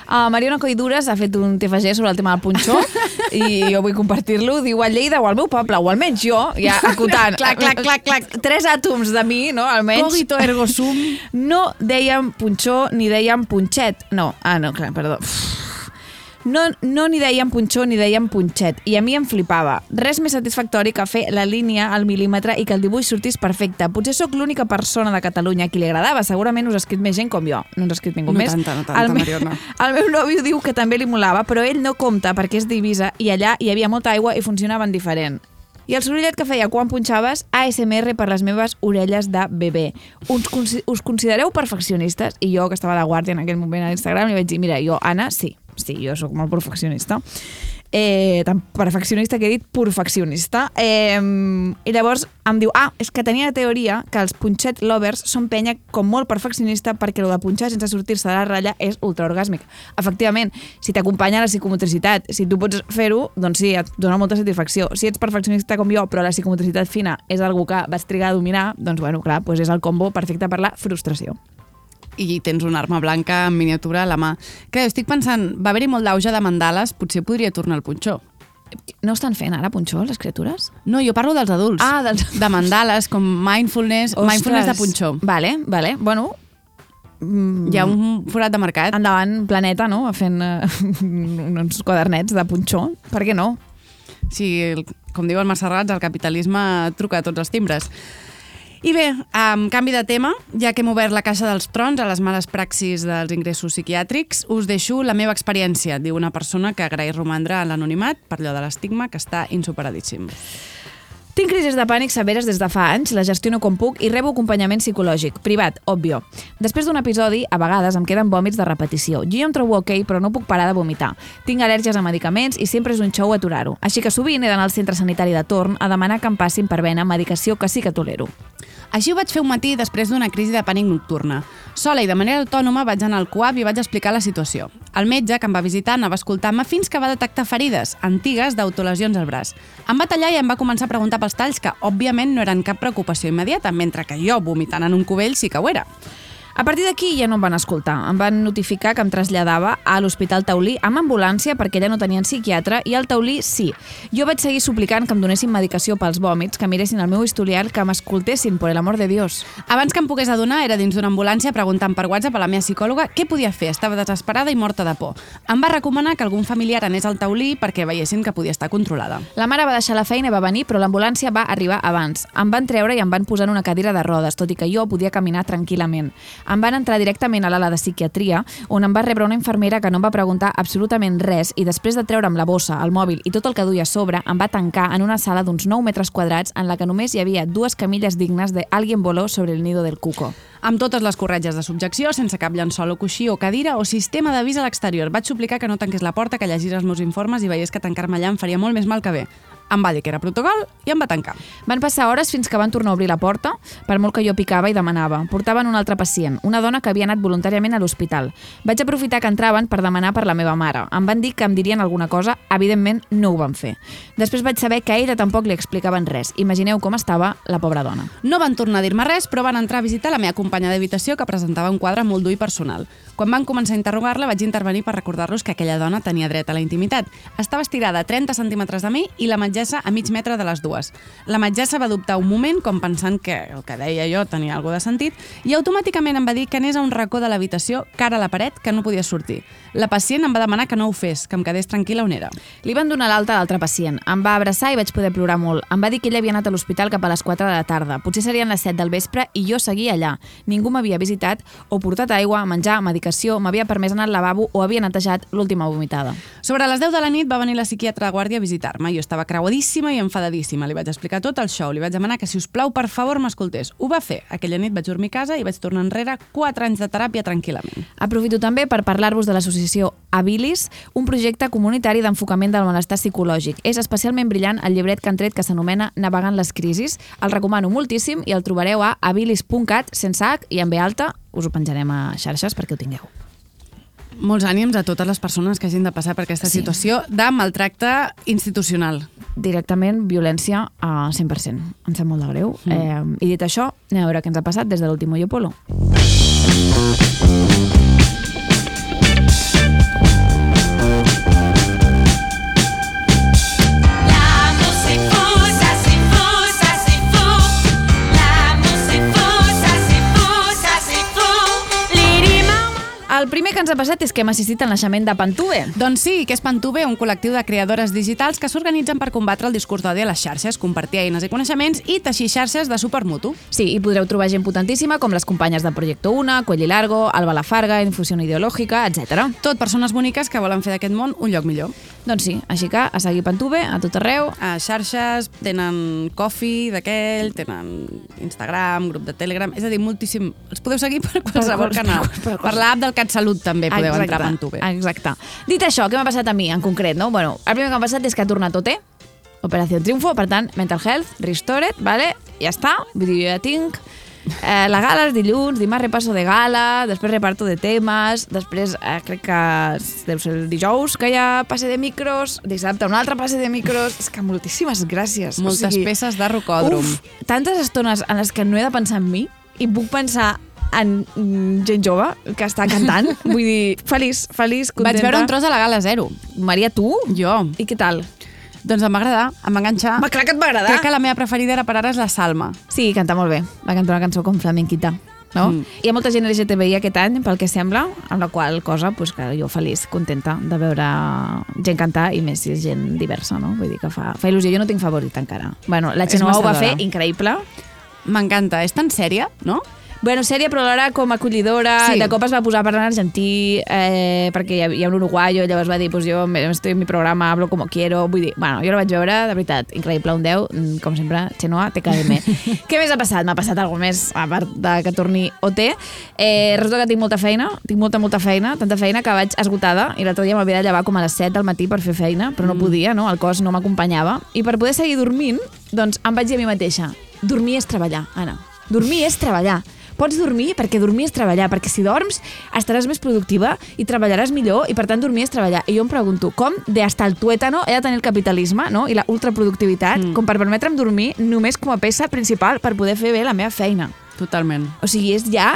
Uh, Mariona Coidures ha fet un TFG sobre el tema del punxó i jo vull compartir-lo. Diu a Lleida o al meu poble, o almenys jo, ja acotant. Clac, clac, clac, clac. Tres àtoms de mi, no? Almenys. Cogito ergo sum. No dèiem punxó ni dèiem punxet. No, ah, no, clar, perdó. No, no ni dèiem punxó ni dèiem punxet. I a mi em flipava. Res més satisfactori que fer la línia al mil·límetre i que el dibuix sortís perfecte. Potser sóc l'única persona de Catalunya a qui li agradava. Segurament us ha escrit més gent com jo. No ens ha escrit ningú No més. tanta, no tanta, el, me- Mariona. el meu nòvio diu que també li molava, però ell no compta perquè és d'Eivissa i allà hi havia molta aigua i funcionaven diferent. I el sorollet que feia quan punxaves, ASMR per les meves orelles de bebè. Us, consi- us considereu perfeccionistes? I jo, que estava de guàrdia en aquell moment a Instagram, li vaig dir, mira, jo, Anna, sí, sí, jo sóc molt perfeccionista. Eh, tan perfeccionista que he dit perfeccionista. Eh, I llavors em diu, ah, és que tenia la teoria que els punxet lovers són penya com molt perfeccionista perquè el de punxar sense sortir-se de la ratlla és ultraorgàsmic. Efectivament, si t'acompanya la psicomotricitat, si tu pots fer-ho, doncs sí, et dona molta satisfacció. Si ets perfeccionista com jo, però la psicomotricitat fina és algú que vas trigar a dominar, doncs bueno, clar, doncs és el combo perfecte per la frustració. I tens una arma blanca en miniatura a la mà. Clar, jo estic pensant, va haver-hi molt d'auge de mandales, potser podria tornar al punxó. No estan fent ara punxó, les criatures? No, jo parlo dels adults. Ah, dels... De mandales, com mindfulness, mindfulness de punxó. Vale, vale. Bueno, Mm, Hi ha un forat de mercat. Endavant, Planeta, no? Fent uh, uns quadernets de punxó. Per què no? Sí, com diu el Masserrats, el capitalisme truca a tots els timbres. I bé, amb canvi de tema, ja que hem obert la caixa dels trons a les males praxis dels ingressos psiquiàtrics, us deixo la meva experiència, diu una persona que agraeix romandre en l'anonimat per allò de l'estigma que està insuperadíssim. Tinc crisis de pànic severes des de fa anys, la gestiono com puc i rebo acompanyament psicològic, privat, òbvio. Després d'un episodi, a vegades em queden vòmits de repetició. Jo ja em trobo ok, però no puc parar de vomitar. Tinc al·lèrgies a medicaments i sempre és un xou aturar-ho. Així que sovint he d'anar al centre sanitari de torn a demanar que em passin per vena medicació que sí que tolero. Així ho vaig fer un matí després d'una crisi de pànic nocturna. Sola i de manera autònoma vaig anar al CUAP i vaig explicar la situació. El metge que em va visitar anava escoltant-me fins que va detectar ferides antigues d'autolesions al braç. Em va tallar i em va començar a preguntar pels talls que, òbviament, no eren cap preocupació immediata, mentre que jo, vomitant en un cubell, sí que ho era. A partir d'aquí ja no em van escoltar. Em van notificar que em traslladava a l'Hospital Taulí amb ambulància perquè allà no tenien psiquiatre i al Taulí sí. Jo vaig seguir suplicant que em donessin medicació pels vòmits, que miressin el meu historial, que m'escoltessin, per l'amor de Dios. Abans que em pogués adonar, era dins d'una ambulància preguntant per WhatsApp a la meva psicòloga què podia fer. Estava desesperada i morta de por. Em va recomanar que algun familiar anés al taulí perquè veiessin que podia estar controlada. La mare va deixar la feina i va venir, però l'ambulància va arribar abans. Em van treure i em van posar en una cadira de rodes, tot i que jo podia caminar tranquil·lament. Em van entrar directament a l'ala de psiquiatria, on em va rebre una infermera que no em va preguntar absolutament res i després de treure'm la bossa, el mòbil i tot el que duia a sobre, em va tancar en una sala d'uns 9 metres quadrats en la que només hi havia dues camilles dignes de Alguien voló sobre el nido del cuco. amb totes les corretges de subjecció, sense cap llençol o coixí o cadira o sistema d'avís a l'exterior. Vaig suplicar que no tanqués la porta, que llegís els meus informes i veiés que tancar-me allà em faria molt més mal que bé. Em va dir que era protocol i em va tancar. Van passar hores fins que van tornar a obrir la porta, per molt que jo picava i demanava. Portaven un altre pacient, una dona que havia anat voluntàriament a l'hospital. Vaig aprofitar que entraven per demanar per la meva mare. Em van dir que em dirien alguna cosa, evidentment no ho van fer. Després vaig saber que a ella tampoc li explicaven res. Imagineu com estava la pobra dona. No van tornar a dir-me res, però van entrar a visitar la meva companya d'habitació que presentava un quadre molt dur i personal. Quan van començar a interrogar-la, vaig intervenir per recordar-los que aquella dona tenia dret a la intimitat. Estava estirada a 30 centímetres de mi i la metgessa a mig metre de les dues. La metgessa va dubtar un moment, com pensant que el que deia jo tenia alguna de sentit, i automàticament em va dir que anés a un racó de l'habitació, cara a la paret, que no podia sortir. La pacient em va demanar que no ho fes, que em quedés tranquil·la on era. Li van donar l'alta a l'altre pacient. Em va abraçar i vaig poder plorar molt. Em va dir que ell havia anat a l'hospital cap a les 4 de la tarda. Potser serien les 7 del vespre i jo seguia allà. Ningú m'havia visitat o portat aigua, menjar, medicació, m'havia permès anar al lavabo o havia netejat l'última vomitada. Sobre les 10 de la nit va venir la psiquiatra de guàrdia a visitar-me. Jo estava creuadíssima i enfadadíssima. Li vaig explicar tot el show. Li vaig demanar que, si us plau, per favor, m'escoltés. Ho va fer. Aquella nit vaig dormir a casa i vaig tornar enrere 4 anys de teràpia tranquil·lament. Aprofito també per parlar-vos de l'associació Habilis, un projecte comunitari d'enfocament del malestar psicològic. És especialment brillant el llibret que han tret que s'anomena Navegant les crisis. El recomano moltíssim i el trobareu a habilis.cat sense H i en B alta. Us ho penjarem a xarxes perquè ho tingueu. Molts ànims a totes les persones que hagin de passar per aquesta Sí. situació de maltracte institucional. Directament violència a 100%. Em sap molt de greu. Mm. Eh, I dit això, anem a veure què ens ha passat des de l'últim Yo Polo. El primer que ens ha passat és que hem assistit al naixement de Pantube. Doncs sí, que és Pantube, un col·lectiu de creadores digitals que s'organitzen per combatre el discurs d'odi a les xarxes, compartir eines i coneixements i teixir xarxes de suport mutu. Sí, hi podreu trobar gent potentíssima com les companyes de Proyecto Una, Cuelli Largo, Alba Lafarga, Infusió Ideològica, etc. Tot persones boniques que volen fer d'aquest món un lloc millor. Doncs sí, així que a seguir Pantube a tot arreu. A xarxes, tenen Coffee d'aquell, tenen Instagram, grup de Telegram, és a dir, moltíssim. Els podeu seguir per qualsevol per- canal. per- per- Per l'app del CatSalut també podeu Exacte, entrar a Pantube. Exacte. Dit això, què m'ha passat a mi en concret, no? Bueno, el primer que m'ha passat és que ha tornat OT, Operació Triunfo, per tant, Mental Health, Restored, vale? ja està, vull dir, jo ja tinc. Eh, la gala és dilluns, dimarts repasso de gala, després reparto de temes, després eh, crec que deu ser el dijous que hi ha passe de micros, dissabte un altre passe de micros, és que moltíssimes gràcies. Moltes peces de rocòdrom. Uf, tantes estones en les que no he de pensar en mi i puc pensar en mm, gent jove que està cantant. Vull dir, feliç, feliç, contenta. Vaig veure un tros de la gala zero. Maria, tu? Jo. I què tal? Doncs em va agradar, em va enganxar. Va, clar que et va agradar. Crec que la meva preferida ara per ara és la Salma. Sí, canta molt bé. Va cantar una cançó com flamenquita. no? Mm. Hi ha molta gent LGTBI aquest any, pel que sembla, amb la qual cosa pues, que jo feliç, contenta de veure gent cantar i més si és gent diversa, no? Vull dir que fa, fa il·lusió. Jo no tinc favorit encara. Bueno, la Xenoa ho va fer increïble. M'encanta. És tan sèria, no? Bueno, sèria, però alhora com acollidora. Sí. De cop es va posar en argentí, eh, perquè hi ha, hi ha un uruguaio, llavors va dir, pues jo estoy en mi programa, hablo como quiero. Vull dir, bueno, jo la vaig veure, de veritat, increïble, un 10, mm, com sempre, Xenoa, TKM. Què més ha passat? M'ha passat alguna més, a part de que torni OT. Eh, resulta que tinc molta feina, tinc molta, molta feina, tanta feina que vaig esgotada, i l'altre dia m'havia de llevar com a les 7 del matí per fer feina, però no podia, no? el cos no m'acompanyava. I per poder seguir dormint, doncs em vaig dir a mi mateixa, dormir és treballar, Anna. Dormir és treballar. Pots dormir perquè dormir és treballar, perquè si dorms estaràs més productiva i treballaràs millor i per tant dormir és treballar. I jo em pregunto, com de hasta el tuétano he de tenir el capitalisme no? i la ultraproductivitat mm. com per permetre'm dormir només com a peça principal per poder fer bé la meva feina? Totalment. O sigui, és ja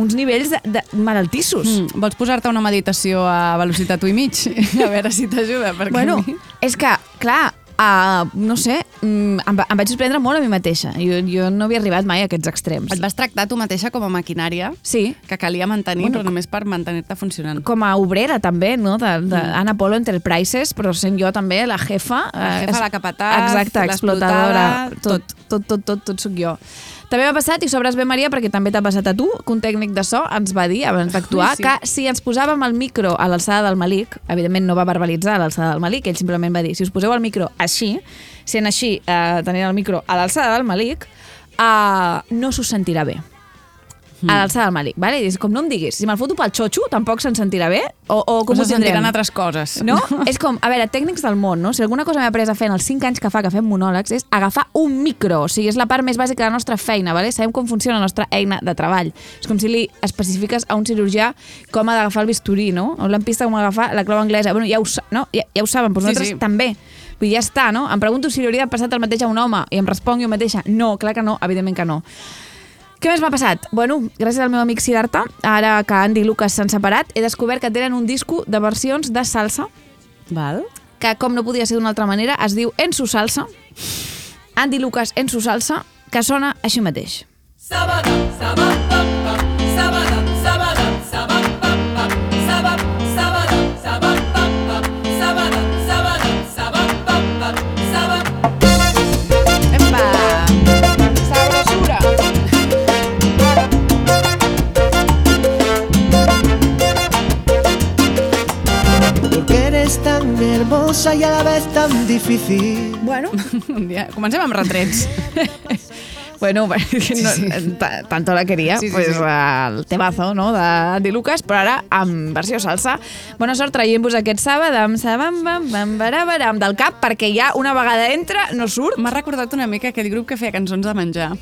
uns nivells de, de malaltissos. Mm. Vols posar-te una meditació a velocitat 1 i mig? A veure si t'ajuda. perquè Bueno, mi- és que, clar, uh, no sé, mm, em, em vaig sorprendre molt a mi mateixa. Jo, jo no havia arribat mai a aquests extrems. Et vas tractar tu mateixa com a maquinària Sí. que calia mantenir, Bueno, però només per mantenir-te funcionant. com a obrera també, no? de, de mm. Anna Polo Enterprises, però sent jo també la jefa. La eh, jefa, es- la capataz, Exacte, l'explotada, explotadora, tot, tot, tot, tot, tot sóc jo. També m'ha passat, i sobres bé, Maria, perquè també t'ha passat a tu, que un tècnic de so ens va dir, abans d'actuar, Sí. sí. que si ens posàvem el micro a l'alçada del Malic, evidentment no va verbalitzar l'alçada del Malic, ell simplement va dir, si us poseu el micro així, sent així, eh, tenint el micro a l'alçada del Malic, eh, no s'us sentirà bé a l'alçada del Malic, vale? I és com no em diguis, si me'l foto pel xotxo tampoc se'n sentirà bé, o, o com Com ho tindrem? altres coses. No? és com, a veure, tècnics del món, no? Si alguna cosa m'he après a fer en els 5 anys que fa que fem monòlegs és agafar un micro, o sigui, és la part més bàsica de la nostra feina, vale? sabem com funciona la nostra eina de treball. És com si li especifiques a un cirurgià com ha d'agafar el bisturí, no? Un lampista com agafar la clau anglesa. Bueno, ja ho, no? ja, ja ho saben, però Sí, nosaltres sí. també. Vull dir, ja està, no? Em pregunto si li hauria passat el mateix a un home i em responc jo mateixa, no, clar que no, evidentment que no. Què més m'ha passat? Bueno, gràcies al meu amic Siddhartha, ara que Andy i Lucas s'han separat, he descobert que tenen un disco de versions de salsa, Val? que com no podia ser d'una altra manera, es diu En su salsa. Andy Lucas En su salsa, que sona així mateix. Empa! Eres tan hermosa y a la vez tan difícil. Bueno, Ja, comencem amb retrets. bueno, no, ta- tanto la quería, Sí, sí, pues sí. el temazo no, d'Andy Lucas, però ara amb versió salsa. Bona sort traient-vos aquest sàbad amb sabam, bam, bam, barabaram del cap, perquè ja una vegada entra no surt. M'ha recordat una mica aquell grup que feia cançons de menjar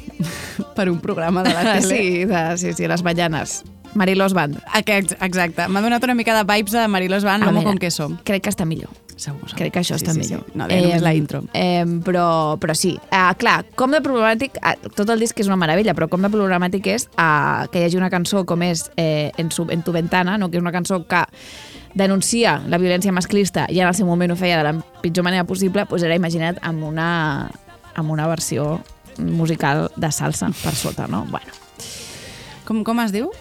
per un programa de la tele. Sí, de, sí, sí, les ballanes. Marilós Band. Aquest, exacte. M'ha donat una mica de vibes de Marilós Van, A Lomo veure, con queso. Crec que està millor. Segur, segur. Crec que això Sí, està sí, millor. Sí. No, deia només la intro. Eh, però, però sí, uh, clar, com de problemàtic, uh, tot el disc és una meravella, però com de problemàtic és uh, que hi hagi una cançó com és eh, en, su, en tu ventana, no? que és una cançó que denuncia la violència masclista i en el seu moment ho feia de la pitjor manera possible, doncs era imagina't amb una, amb una versió musical de salsa per sota, no? Bueno, Com, com es diu?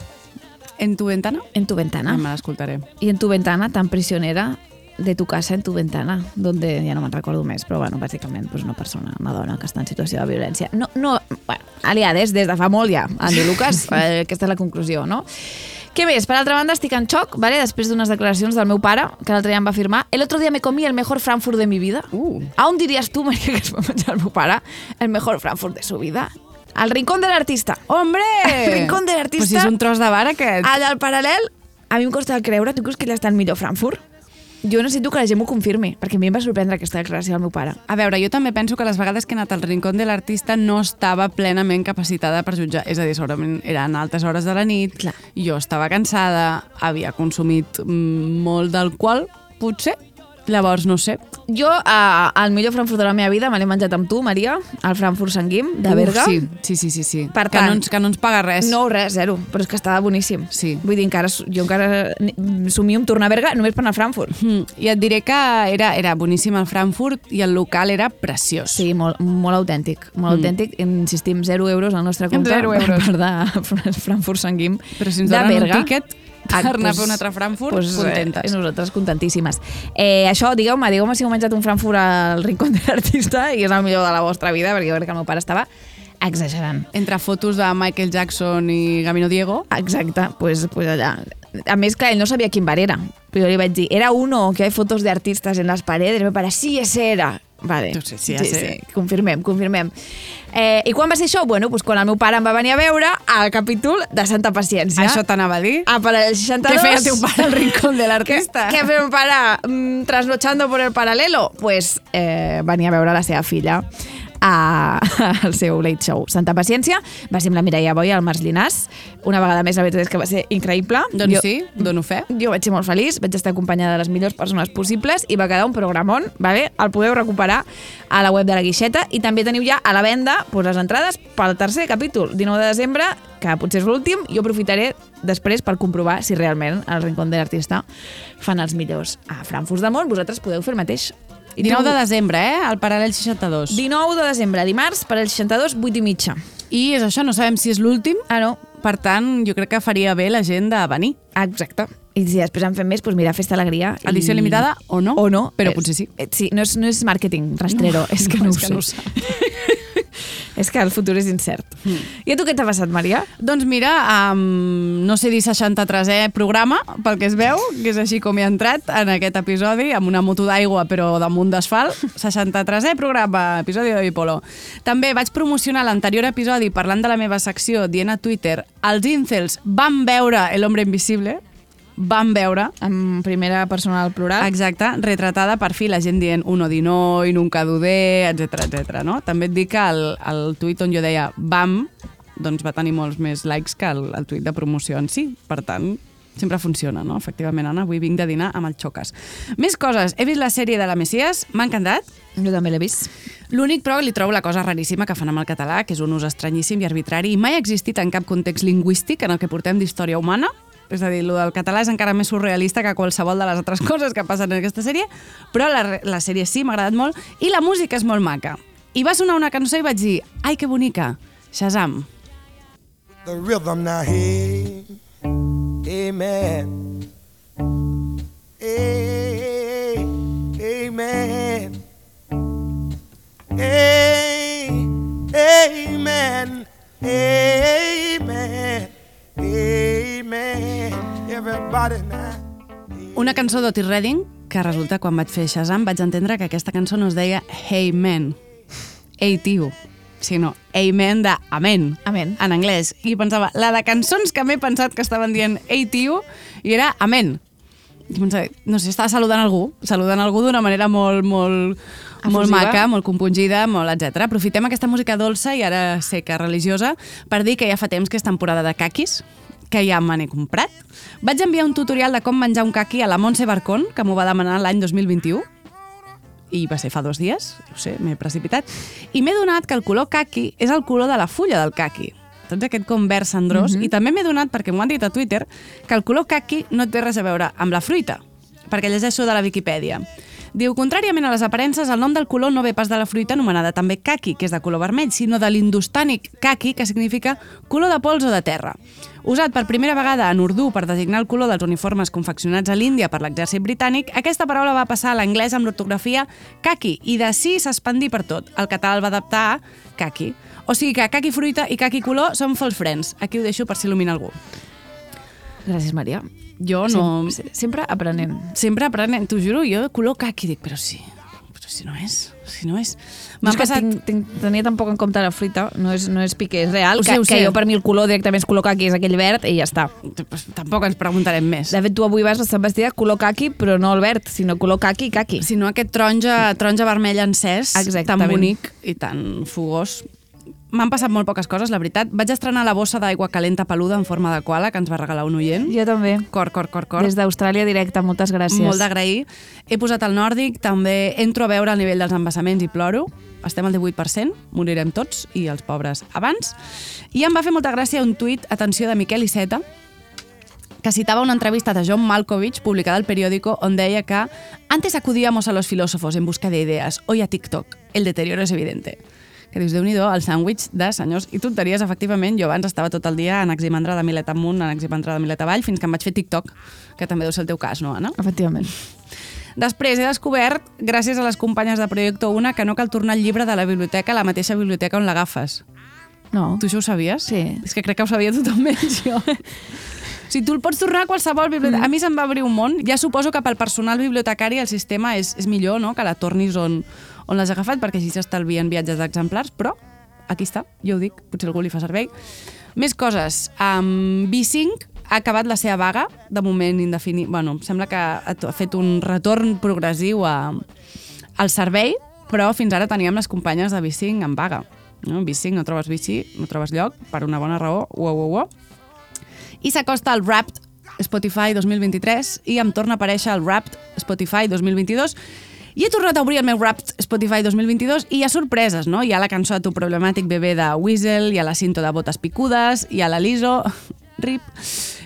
En tu ventana? en tu ventana. Ah, me l'escoltaré. Y en tu ventana, tan prisionera de tu casa en tu ventana, donde ja no me'n recordo més, però bueno, bàsicament pues, una persona, una dona que està en situació de violència. No, no, bueno, aliades des de fa molt ja, Andy Lucas, eh, aquesta és la conclusió, no? Què més? Per altra banda, estic en xoc, ¿vale? després d'unes declaracions del meu pare, que l'altre dia em va afirmar el otro día me comí el mejor Frankfurt de mi vida. Uh. ¿Aún dirías tú, María, que es va menjar el meu pare el mejor Frankfurt de su vida? Al rincón del artista. Hombre! El rincón de l'artista. Pues si és un tros de bar, aquest. Allà al paral·lel, a mi em costa de creure, tu creus que ell està en millor Frankfurt? Jo necessito que la gent m'ho confirmi, perquè a mi em va sorprendre aquesta declaració del meu pare. A veure, jo també penso que les vegades que he anat al rincón de l'artista no estava plenament capacitada per jutjar. És a dir, segurament eren altes hores de la nit, Clar. jo estava cansada, havia consumit mm, molt d'alcohol, potser, Llavors, no sé. Jo, eh, el millor Frankfurt de la meva vida me l'he menjat amb tu, Maria, el Frankfurt Sant Guim, de Berga. Uf, sí, sí, sí, sí. sí. Per que, tant- no ens, que no ens paga res. No, res, zero, però és que estava boníssim. Sí. Vull dir, encara, jo encara somio amb tornar a Berga només per anar a Frankfurt. Mm, I et diré que era, era boníssim el Frankfurt i el local era preciós. Sí, molt, molt autèntic, molt Mm. autèntic. Insistim, 0 euros al nostre compte. Zero euros. Per de Frankfurt Sant Guim. Però si ens de donen Berga. un tíquet per Ah, anar a doncs- fer un altre Frankfurt, doncs, contentes. Eh, nosaltres contentíssimes. Eh, això, digueu-me, digueu-me si heu menjat un Frankfurt al Rincón de l'Artista i és el millor de la vostra vida, perquè jo crec que el meu pare estava exagerant. Entre fotos de Michael Jackson i Gabino Diego. Exacte, pues, pues allà. A més, clar, ell no sabia quin bar era. Però jo li vaig dir, era uno que hay fotos de artistas en las paredes. El meu pare, sí, ese era. Vale. Sí, sí, ja sé. confirmem, confirmem. Eh, I quan va ser això? Bueno, pues quan el meu pare em va venir a veure al capítol de Santa Paciència. Això t'anava a dir? Ah, para el 62. Què feia teu pare al rincón de l'artista? Què, feia meu pare mm, trasnochando por el paralelo? Pues eh, venia a veure la seva filla a, al seu late show. Santa Paciència, va ser amb la Mireia Boia, el Març Llinàs. Una vegada més, la veritat és que va ser increïble. Doncs sí, dono fe. Jo vaig ser molt feliç, vaig estar acompanyada de les millors persones possibles i va quedar un programón, vale? el podeu recuperar a la web de la Guixeta i també teniu ja a la venda pues, les entrades pel tercer capítol, 19 de desembre, que potser és l'últim, jo aprofitaré després per comprovar si realment al Rincón de l'Artista fan els millors a Frankfurt del món, vosaltres podeu fer el mateix. I 19 tu- de desembre, eh? Al Paral·lel 62. 19 de desembre, dimarts, per al 62, 8 i mitja. I és això, no sabem si és l'últim. Ah, no. Per tant, jo crec que faria bé la gent de venir. Exacte. I si després en fem més, doncs mira, Festa Alegria. Edició limitada o no? O no. Però És- potser sí. eh, Sí, no és, no és màrqueting rastrero, és que no, és ho que sé. no ho. és que el futur és incert. Mm. I a tu què t'ha passat, Maria? Doncs mira, um, no sé dir 63è programa, pel que es veu, que és així com he entrat en aquest episodi, amb una moto d'aigua però damunt d'asfalt. 63è programa, episodi de Bipolo. També vaig promocionar l'anterior episodi parlant de la meva secció, dient a Twitter, els incels van veure El invisible, van veure En primera persona al plural. Exacte, retratada per fi la gent dient uno di no, i nunca dudé, etc etc. no? També et dic que el, el tuit on jo deia bam, doncs va tenir molts més likes que el, el tuit de promoció en si. Per tant, sempre funciona, no? Efectivament, Anna, avui vinc de dinar amb el Xoques. Més coses. He vist la sèrie de la Messias, m'ha encantat. Jo també l'he vist. L'únic, però, li trobo la cosa raríssima que fan amb el català, que és un ús estranyíssim i arbitrari i mai ha existit en cap context lingüístic en el que portem d'història humana. És a dir, el del català és encara més surrealista que qualsevol de les altres coses que passen en aquesta sèrie, però la, la sèrie sí, m'ha agradat molt, i la música és molt maca. I va sonar una cançó i vaig dir, ai, que bonica, Shazam. the rhythm now. Hey, amen. Hey, amen. Hey, amen. Amen. Una cançó d'Otis Redding, que resulta quan vaig fer Shazam vaig entendre que aquesta cançó no es deia Hey Man, Hey tio, sinó Amen de Amen, Amen. en anglès. I pensava, la de cançons que m'he pensat que estaven dient Hey tio, i era Amen. I pensava, no sé, estava saludant algú, saludant algú d'una manera molt, molt, molt Efusiva. maca, molt compungida, molt etc. Aprofitem aquesta música dolça i ara que religiosa per dir que ja fa temps que és temporada de caquis, que ja me n'he comprat. Vaig enviar un tutorial de com menjar un caqui a la Montse Barcón, que m'ho va demanar l'any 2021, i va ser fa dos dies, no sé, m'he precipitat, i m'he donat que el color caqui és el color de la fulla del caqui. Tots aquest com verd cendrós, i també m'he donat, perquè m'ho han dit a Twitter, que el color caqui no té res a veure amb la fruita, perquè llegeixo de la Viquipèdia. Diu, contràriament a les aparences, el nom del color no ve pas de la fruita anomenada també caqui, que és de color vermell, sinó de l'indostànic kaki, que significa color de pols o de terra. Usat per primera vegada en urdú per designar el color dels uniformes confeccionats a l'Índia per l'exèrcit britànic, aquesta paraula va passar a l'anglès amb l'ortografia kaki i d'ací s'expandí per tot. El català el va adaptar a kaki. O sigui que kaki fruita i kaki color són false friends. Aquí ho deixo per si il·lumina algú. Gràcies, Maria. Jo no... Sempre, sempre aprenent. Sempre aprenent, t'ho juro, jo color caqui dic, però sí, però si no és, si no és... M'ha passat... tinc, tinc, tenia tampoc en compte la fruita, no és, no és piqué, és real, Ho que, sé, que sé. jo per mi el color directament es col·loca aquí, és aquell verd i ja està. Tampoc ens preguntarem més. De fet, tu avui vas estar vestida color caqui, però no el verd, sinó color caqui, caqui. Si no aquest taronja, taronja vermell encès, tan Exactament. bonic i tan fogós. M'han passat molt poques coses, la veritat. Vaig estrenar la bossa d'aigua calenta peluda en forma de koala que ens va regalar un oient. Jo també. Cor, cor, cor, cor. Des d'Austràlia directe, moltes gràcies. Molt d'agrair. He posat el nòrdic, també entro a veure el nivell dels embassaments i ploro. Estem al 18%, morirem tots i els pobres abans. I em va fer molta gràcia un tuit, atenció, de Miquel Iceta, que citaba una entrevista de John Malkovich publicada al periódico on deia que antes acudíamos a los filósofos en busca de ideas, hoy a TikTok. El deterioro es evidente. Que dius, déu nhi el sàndwich de senyors i tonteries, efectivament. Jo abans estava tot el dia en Aximandra de Milet amunt, en Aximandra de Milet avall, fins que em vaig fer TikTok, que també deu ser el teu cas, no, Anna? Efectivament. Després he descobert, gràcies a les companyes de Proyecto Una, que no cal tornar el llibre de la biblioteca a la mateixa biblioteca on l'agafes. No. Tu això ho sabies? Sí. És que crec que ho sabia tothom menys jo. Si tu el pots tornar a qualsevol biblioteca... A mi se'm va obrir un món. Ja suposo que pel personal bibliotecari el sistema és, és millor, no?, que la tornis on, on l'has agafat, perquè així s'estalvien viatges d'exemplars, però aquí està, jo ho dic, potser algú li fa servei. Més coses. Um, B5 ha acabat la seva vaga, de moment indefinit. Bueno, em sembla que ha ha fet un retorn progressiu a, al servei, però fins ara teníem les companyes de B5 en vaga. No? B5, no trobes bici, no trobes lloc, per una bona raó, uau, uau, uau. I s'acosta el Wrapped Spotify 2023 i em torna a aparèixer el Wrapped Spotify 2022 i he tornat a obrir el meu Wrapped Spotify 2022 i hi ha sorpreses, no? Hi ha la cançó de Tu problemàtic bebè de Weasel, hi ha la cinto de botes picudes, hi ha la Liso, rip.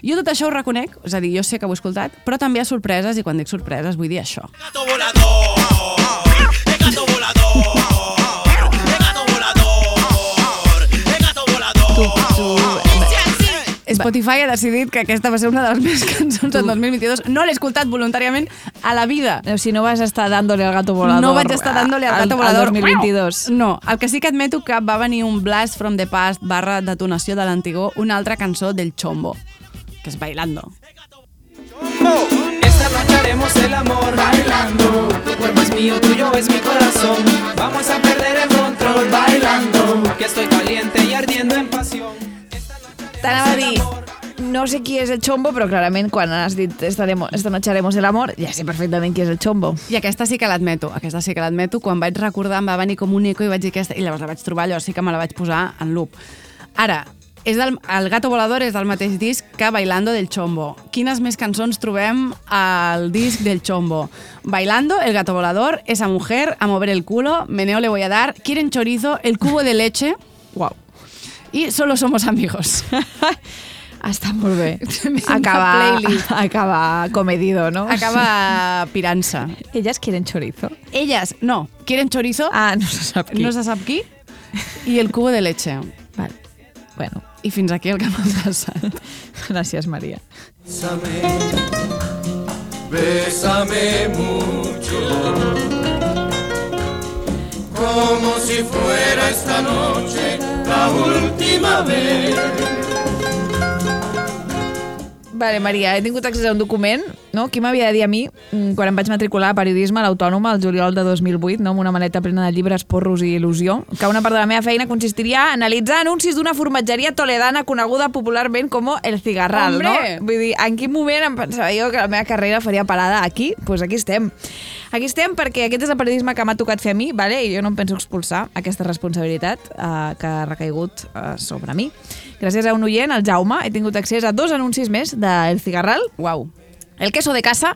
Jo tot això ho reconec, és a dir, jo sé que ho he escoltat, però també hi ha sorpreses i quan dic sorpreses vull dir això. Spotify ha decidit que aquesta va ser una de les meves cançons del 2022. No l'he escoltat voluntàriament a la vida. No, si no vas estar dándole al gato volador. No vaig estar dándole al gato al volador. 2022. No, el que sí que admeto que va venir un blast from the past barra detonació de l'antigó, una altra cançó del Chombo, que és Bailando. Esta noche haremos el amor bailando. Tu cuerpo es mío, tuyo es mi corazón. Vamos a perder el control bailando. Que estoy caliente y ardiendo en pasión. T'anava a dir, no sé qui és el Chombo, però clarament quan has dit estaremos, esta noche haremos el amor, ja sé perfectament qui és el Chombo. I aquesta sí que l'admeto, aquesta sí que l'admeto. Quan vaig recordar em va venir com un eco i vaig dir aquesta, i llavors la vaig trobar allò, sí que me la vaig posar en loop. Ara, és del, el Gato Volador és del mateix disc que Bailando del Chombo. Quines més cançons trobem al disc del Chombo? Bailando, El Gato Volador, Esa Mujer, A Mover el Culo, Meneo Le Voy a Dar, Quieren Chorizo, El Cubo de Leche, wow. I Solo Somos Amigos. Molt bé. Acaba, Acaba, playlist. acaba comedido, no? Acaba pirant-se. Elles quieren chorizo. Elles, no, quieren chorizo. Ah, no se sap qui. No se sap qui. I el cubo de leche. Vale. Bueno. I fins aquí el que m'ha passat. Gràcies, Maria. Bésame, bésame mucho. Como si fuera esta noche la última vez. Vale, Maria, he tingut accés a un document, no? Qui m'havia de dir a mi, mm, quan em vaig matricular a periodisme a l'Autònoma el juliol de 2008, no? amb una maleta plena de llibres, porros i il·lusió, que una part de la meva feina consistiria a analitzar anuncis d'una formatgeria toledana coneguda popularment com El Cigarral, Hombre! no? Vull dir, en quin moment em pensava jo que la meva carrera faria parada aquí? Doncs pues aquí estem. Aquí estem perquè aquest és el periodisme que m'ha tocat fer a mi, vale? i jo no em penso expulsar aquesta responsabilitat eh, que ha recaigut eh, sobre mi. Gràcies a un oient, el Jaume, he tingut accés a dos anuncis més de El Cigarral. Uau. El queso de casa,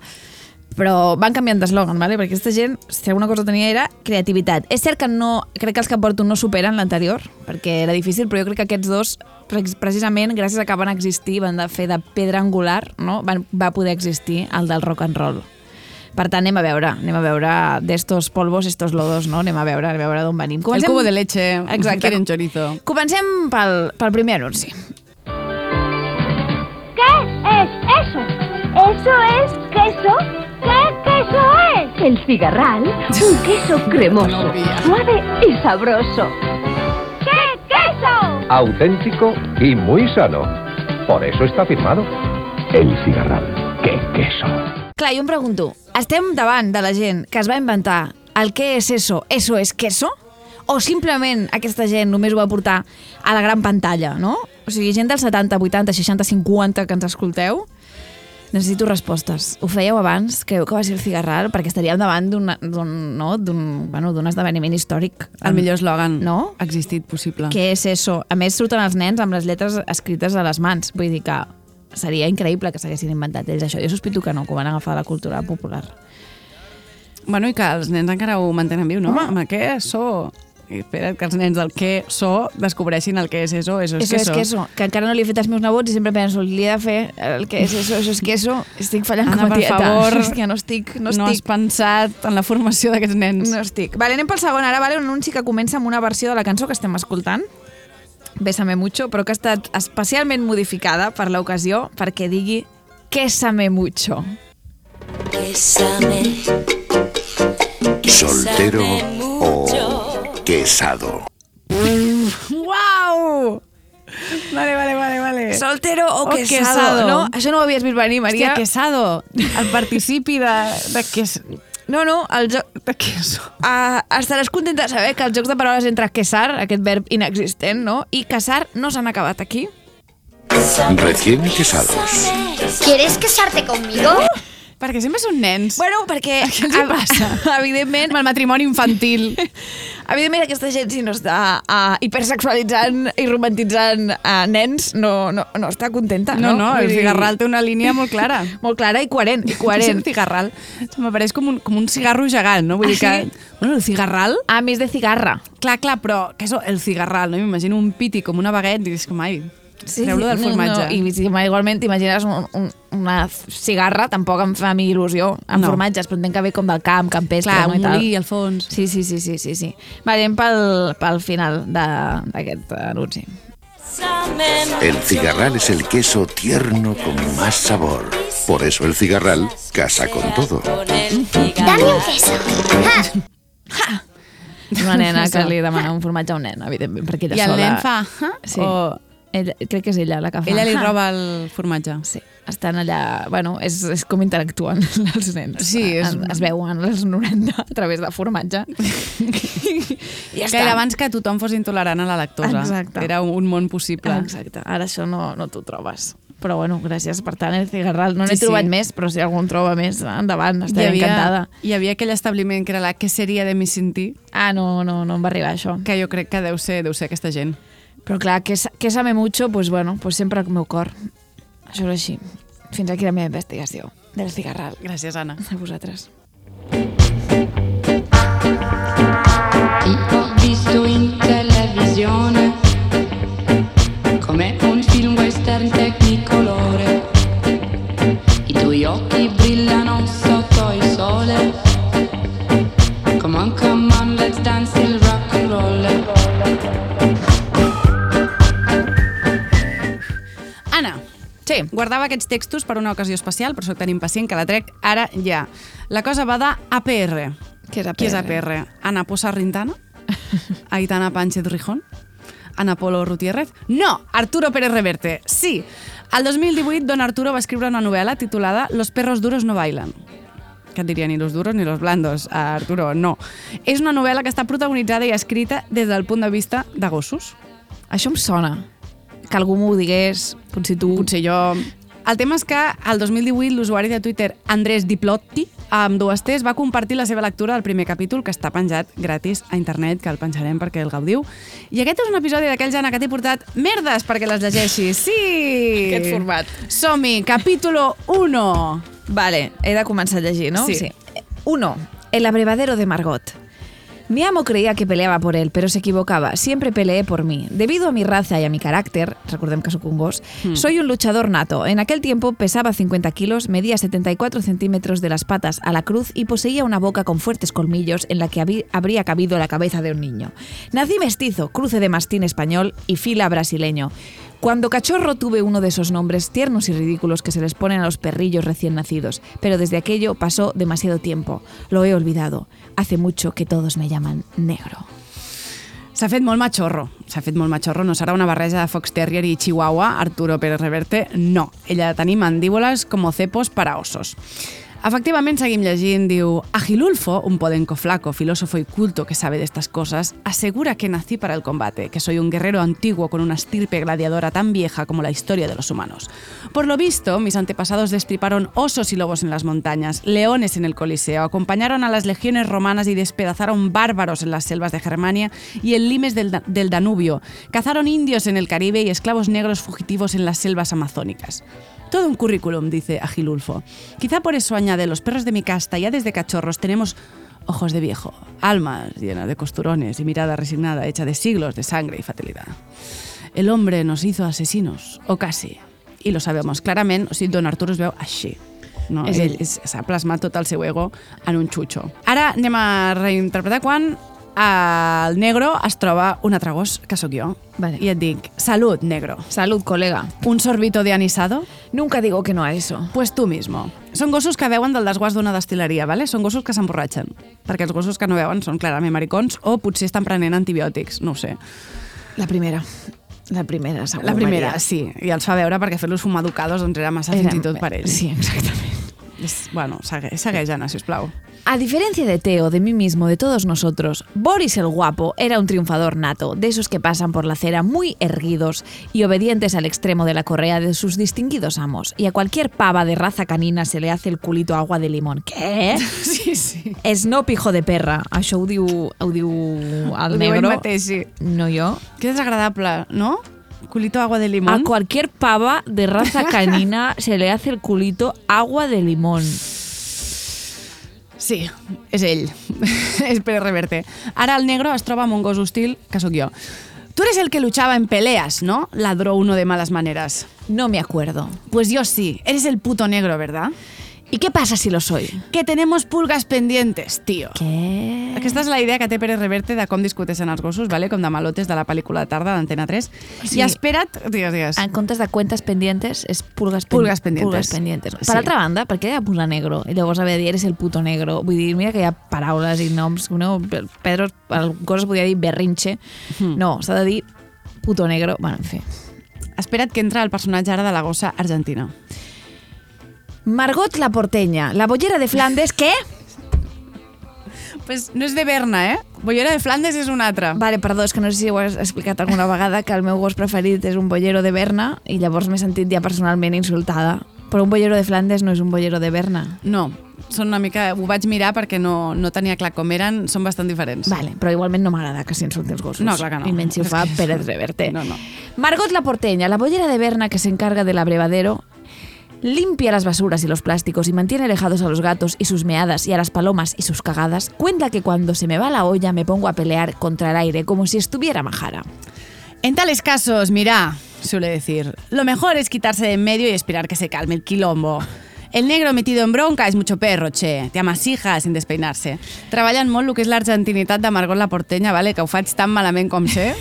però van canviant d'eslògan, ¿vale? perquè aquesta gent, si alguna cosa tenia, era creativitat. És cert que no, crec que els que porto no superen l'anterior, perquè era difícil, però jo crec que aquests dos, pre- precisament gràcies a que van existir, van de fer de pedra angular, no? van, va poder existir el del rock and roll. Per tant, anem a veure, anem a veure d'estos polvos, estos lodos, no? Anem a veure, anem a veure d'on venim. El cubo de leche, Exacte. quieren chorizo. Comencem pel, pel primer anunci. ¿Qué es eso? ¿Eso es queso? ¿Qué queso es? El cigarral, un queso cremoso, suave y sabroso. ¿Qué queso? auténtico y muy sano. Por eso está firmado. El cigarral. ¡Qué queso! Clar, jo em pregunto, estem davant de la gent que es va inventar el què és eso, eso és queso? O simplement aquesta gent només ho va portar a la gran pantalla, no? O sigui, gent dels 70, 80, 60, 50 que ens escolteu, Necessito respostes. Ho fèieu abans? Creu que va ser el cigarral? Perquè estaríem davant d'un no? bueno, esdeveniment històric. El millor eslògan no? existit possible. Què és això? A més, surten els nens amb les lletres escrites a les mans. Vull dir que seria increïble que s'haguessin inventat ells això. Jo sospito que no, que ho van agafar la cultura popular. Bueno, i que els nens encara ho mantenen viu, no? Home. Amb què so? I espera't que els nens del què so descobreixin el que és eso, eso és Eso és queso. queso, que encara no li he fet als meus nebots i sempre penso, li he de fer el que és eso, eso és queso. Estic fallant Anna, com a per tieta. favor, És que no estic, no no has estic. pensat en la formació d'aquests nens. No estic. Vale, anem pel segon ara, vale? un anunci que comença amb una versió de la cançó que estem escoltant, Bésame mucho, però que ha estat especialment modificada per l'ocasió perquè digui Quesame mucho. Bésame. ¿Soltero o quesado? Uau! Vale, vale, vale, vale. Soltero o, O quesado, quesado. no? Això no ho havies vist venir, Maria. Hòstia, quesado. El participi de, de ques... No, no, el joc... Uh, estaràs contenta de saber que els jocs de paraules entre quesar, aquest verb inexistent, no? I casar no s'han acabat aquí. Recién quesados. ¿Quieres casarte conmigo? Perquè sempre són nens. Bueno, perquè... Què els hi passa? Evidentment... Amb el matrimoni infantil. Evidentment, aquesta gent, si no està uh, hipersexualitzant i romantitzant uh, nens, no, no, no està contenta, No, no? no, el cigarral té una línia molt clara. Molt clara i coherent, i Sí, coherent. el cigarral. M'apareix com un, com un cigarro gegant, no? Vull dir que... Ah, sí? Bueno, el cigarral... A més de cigarra. Clar, clar, però què és el cigarral, no? M'imagino un piti com una baguette i és com, ai, treu-lo del no, formatge. No, I si igualment t'imagines un, un, una cigarra, tampoc em fa a mi il·lusió amb No. formatges, però entenc que ve com del camp, campestre, Clar, no? un i tal. molí al fons. Sí, sí, sí, sí, sí, sí. Va, anem pel, pel final de- d'aquest anunci. El cigarral es el queso tierno con más sabor. Por eso el cigarral casa con todo. Dame un queso. ¡Ja! Una nena que li demana un formatge a un nen, evidentment, perquè ella I el sola... nen fa... Sí. O Ella, crec que és ella la que fa. ella li roba el formatge. Sí, estan allà... Bueno, és, és com interactuen els nens. Sí, és- Es, es veuen als 90 a través de formatge. I ja que era abans que tothom fos intolerant a la lactosa. Exacte. Era un, món possible. Exacte. Ara això no, no t'ho trobes. Però bueno, gràcies per tant, el cigarral. No n'he Sí, sí. trobat més, però si algú en troba més, endavant, Hi estaré havia, encantada. hi havia aquell establiment que era la que seria de mi sentir, Ah, no, no, no em va arribar això. que jo crec que deu ser, deu ser aquesta gent. Però clar, que, que sabe mucho, pues bueno, pues sempre al meu cor. Això és així. Fins aquí la meva investigació del cigarral. Gràcies, Anna. A vosaltres. Ti ho visto in televisione come un film western tecnicolore. I tuoi occhi brillano Sí. guardava aquests textos per una ocasió especial, però sóc tan impacient que la trec ara ja. La cosa va de APR. Què és APR? Qui és APR? Ana Posa Rintana? Aitana Pánchez Rijón? Ana Polo Gutiérrez? No! Arturo Pérez Reverte. Sí! El 2018, Don Arturo va escriure una novel·la titulada Los perros duros no bailan. Que et diria ni los duros ni los blandos, a Arturo, no. És una novel·la que està protagonitzada i escrita des del punt de vista de gossos. Això em sona. Que algú m'ho digués, potser tu... Potser jo... El tema és que el 2018 l'usuari de Twitter Andrés Diplotti amb dues T's va compartir la seva lectura del primer capítol que està penjat gratis a internet, que el penjarem perquè el gaudiu. I aquest és un episodi d'aquells, Anna, que t'he portat merdes perquè les llegeixis. Sí! Aquest format. Som-hi, capítulo 1. Vale, he de començar a llegir, no? Sí. Uno, el abrevadero de Margot. Mi amo creía que peleaba por él, pero se equivocaba. Siempre peleé por mí. Debido a mi raza y a mi carácter, recordem que soy un gos, Hmm. soy un luchador nato. En aquel tiempo pesaba 50 kilos, medía 74 centímetros de las patas a la cruz y poseía una boca con fuertes colmillos en la que habría cabido la cabeza de un niño. Nací mestizo, cruce de mastín español y fila brasileño. Cuando cachorro tuve uno de esos nombres tiernos y ridículos que se les ponen a los perrillos recién nacidos, pero desde aquello pasó demasiado tiempo. Lo he olvidado. Hace mucho que todos me llaman negro. S'ha fet molt machorro. S'ha fet molt machorro. No serà una barreja de Fox Terrier i Chihuahua, Arturo Pérez Reverte. No. Ella ha de tenir mandíbules com cepos para osos. Efectivament, seguim llegint, diu Agilulfo, un podenco flaco, filósofo y culto que sabe de estas cosas, asegura que nací para el combate, que soy un guerrero antiguo con una estirpe gladiadora tan vieja como la historia de los humanos. Por lo visto, mis antepasados destriparon osos y lobos en las montañas, leones en el Coliseo, acompañaron a las legiones romanas y despedazaron bárbaros en las selvas de Germania y el limes del, del Danubio, cazaron indios en el Caribe y esclavos negros fugitivos en las selvas amazónicas. Todo un currículum, dice Agilulfo. Quizá por eso añade, los perros de mi casta ya desde cachorros tenemos ojos de viejo, almas llenas de costurones y mirada resignada hecha de siglos de sangre y fatalidad. El hombre nos hizo asesinos, o casi. I lo sabemos clarament, o sigui, Don Arturo es veu així. No? És Ell és- s'ha plasmat tot el seu ego en un xutxo. Ara anem a reinterpretar quan al negro es troba un altre gos, que sóc jo. Vale. I et dic, salut, negro. Salud, colega. ¿Un sorbito de anisado? Nunca digo que no a eso. Pues tú mismo. Són gossos que veuen del desguàs d'una destil·leria, ¿vale? Són gossos que s'emborratxen. Perquè els gossos que no veuen són clarament maricons o potser estan prenent antibiòtics, no ho sé. La primera. La primera, segur. La primera, Maria. sí. I els fa veure perquè fer-los fumar educados doncs era massa Era- fins i tot per ells. Sí, exactament. És, bueno, segue, segueix, Anna, sisplau. A diferencia de Teo, de mí mismo, de todos nosotros, Boris el guapo era un triunfador nato, de esos que pasan por la acera muy erguidos y obedientes al extremo de la correa de sus distinguidos amos. Y a cualquier pava de raza canina se le hace el culito agua de limón. ¿Qué? Sí, sí. Snoop, hijo de perra. Això ho diu, ho diu el Ho diu negro. mateix, sí. No jo. Que desagradable, no? Culito agua de limón. A cualquier pava de raza canina se le hace el culito agua de limón. Sí, és ell. és Pere Reverte. Ara el negro es troba amb un gos hostil, que sóc jo. Tú eres el que luchaba en peleas, ¿no? Ladró uno de malas maneras. No me acuerdo. Pues yo sí. Eres el puto negro, ¿verdad? ¿Y qué pasa si lo soy? Que tenemos pulgas pendientes, tío. Què? Aquesta és la idea que té Pere Reverte de com discuteixen els gossos, vale? com de malotes de la pel·lícula de tarda d'Antena 3. Sí. I espera't... Digues, digues. En comptes de cuentas pendientes, és pulgas, pen Pulgas pendientes. Pulgas pendientes. Per Sí. altra banda, per què ha de posar negro? I llavors haver de dir, eres el puto negro. Vull dir, mira que hi ha paraules i noms. No, Pedro, coses podria dir berrinche. Hmm. No, s'ha de dir puto negro. Bueno, en fi. Espera't que entra el personatge ara de la gossa argentina. Margot la porteña, la bollera de Flandes, què? Pues no és de Berna, eh? Bollera de Flandes és un altre. Vale, perdó, és que no sé si ho has explicat alguna vegada que el meu gos preferit és un bollero de Berna i llavors m'he sentit ja personalment insultada. Però un bollero de Flandes no és un bollero de Berna. No, són una mica... Ho vaig mirar perquè no, no tenia clar com eren, són bastant diferents. Vale, però igualment no m'agrada que s'insulti els gossos. No, clar que no. I menys si ho fa Pérez Reverte. No, no. Margot la porteña, la bollera de Berna que se encarga del abrevadero, limpia las basuras y los plásticos y mantiene alejados a los gatos y sus meadas y a las palomas y sus cagadas, cuenta que cuando se me va la olla me pongo a pelear contra el aire como si estuviera majara. En tales casos, mira, suele decir, lo mejor es quitarse de en medio y esperar que se calme el quilombo. El negro metido en bronca és mucho perro, che. Te amasija sin despeinarse. Treballen molt el que és l'argentinitat de Margot la Portenya, vale? que ho faig tan malament com sé.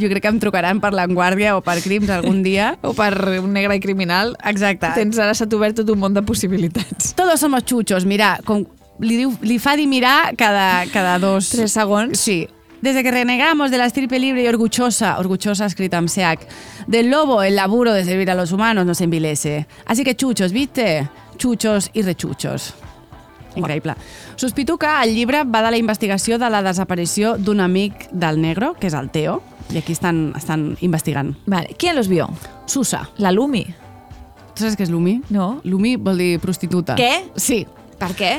Jo crec que em trucaran per l'Anguàrdia o per Crims algun dia. O per un negre i criminal. Exacte. Tens ara s'ha obert tot un món de possibilitats. Todos somos chuchos, mira, com li, diu, li fa dir mirar cada, cada dos... Tres segons. Sí. Desde que renegamos de la estirpe libre y orgullosa, orgullosa escrita amb SEAC, del lobo el laburo de servir a los humanos nos envilece. Así que chuchos, ¿viste? Chuchos i rechuchos. Increïble. Sospito que el llibre va de la investigació de la desaparició d'un amic del negro, que és el Teo, i aquí estan, estan investigant. Vale. ¿Quién los vio? Susa. La Lumi. Tu saps què és Lumi? No. Lumi vol dir prostituta. Què? Sí. Per què?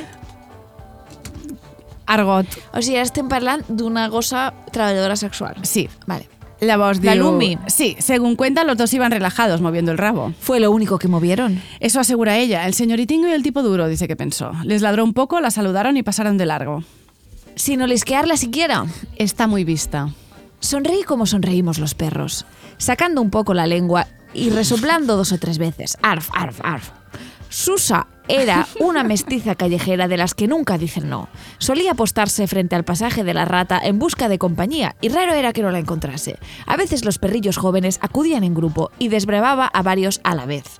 Argot. O sigui, ara estem parlant d'una gossa treballadora sexual. Sí. Vale. La diu... Lumi. Sí, según cuentan, los dos iban relajados moviendo el rabo. Fue lo único que movieron. Eso asegura ella. El señoritingo y el tipo duro, dice que pensó. Les ladró un poco, la saludaron y pasaron de largo. Sin olisquearla siquiera. Está muy vista. Sonreí como sonreímos los perros, sacando un poco la lengua y resoplando dos o tres veces. Arf, arf, arf. Susa era una mestiza callejera de las que nunca dicen no. Solía apostarse frente al pasaje de la rata en busca de compañía y raro era que no la encontrase. A veces los perrillos jóvenes acudían en grupo y desbrevaba a varios a la vez.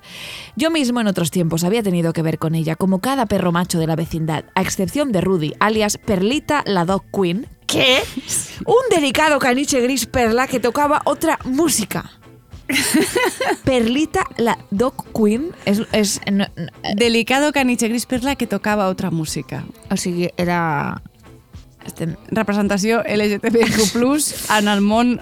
Yo mismo en otros tiempos había tenido que ver con ella, como cada perro macho de la vecindad, a excepción de Rudy, alias Perlita la Dog Queen, que un delicado caniche gris perla que tocaba otra música. Perlita, la Dog Queen, és... és no, no, Delicado caniche gris perla que tocava otra música. o sigui, era... Estem... Representació LGTBIQ+, en el món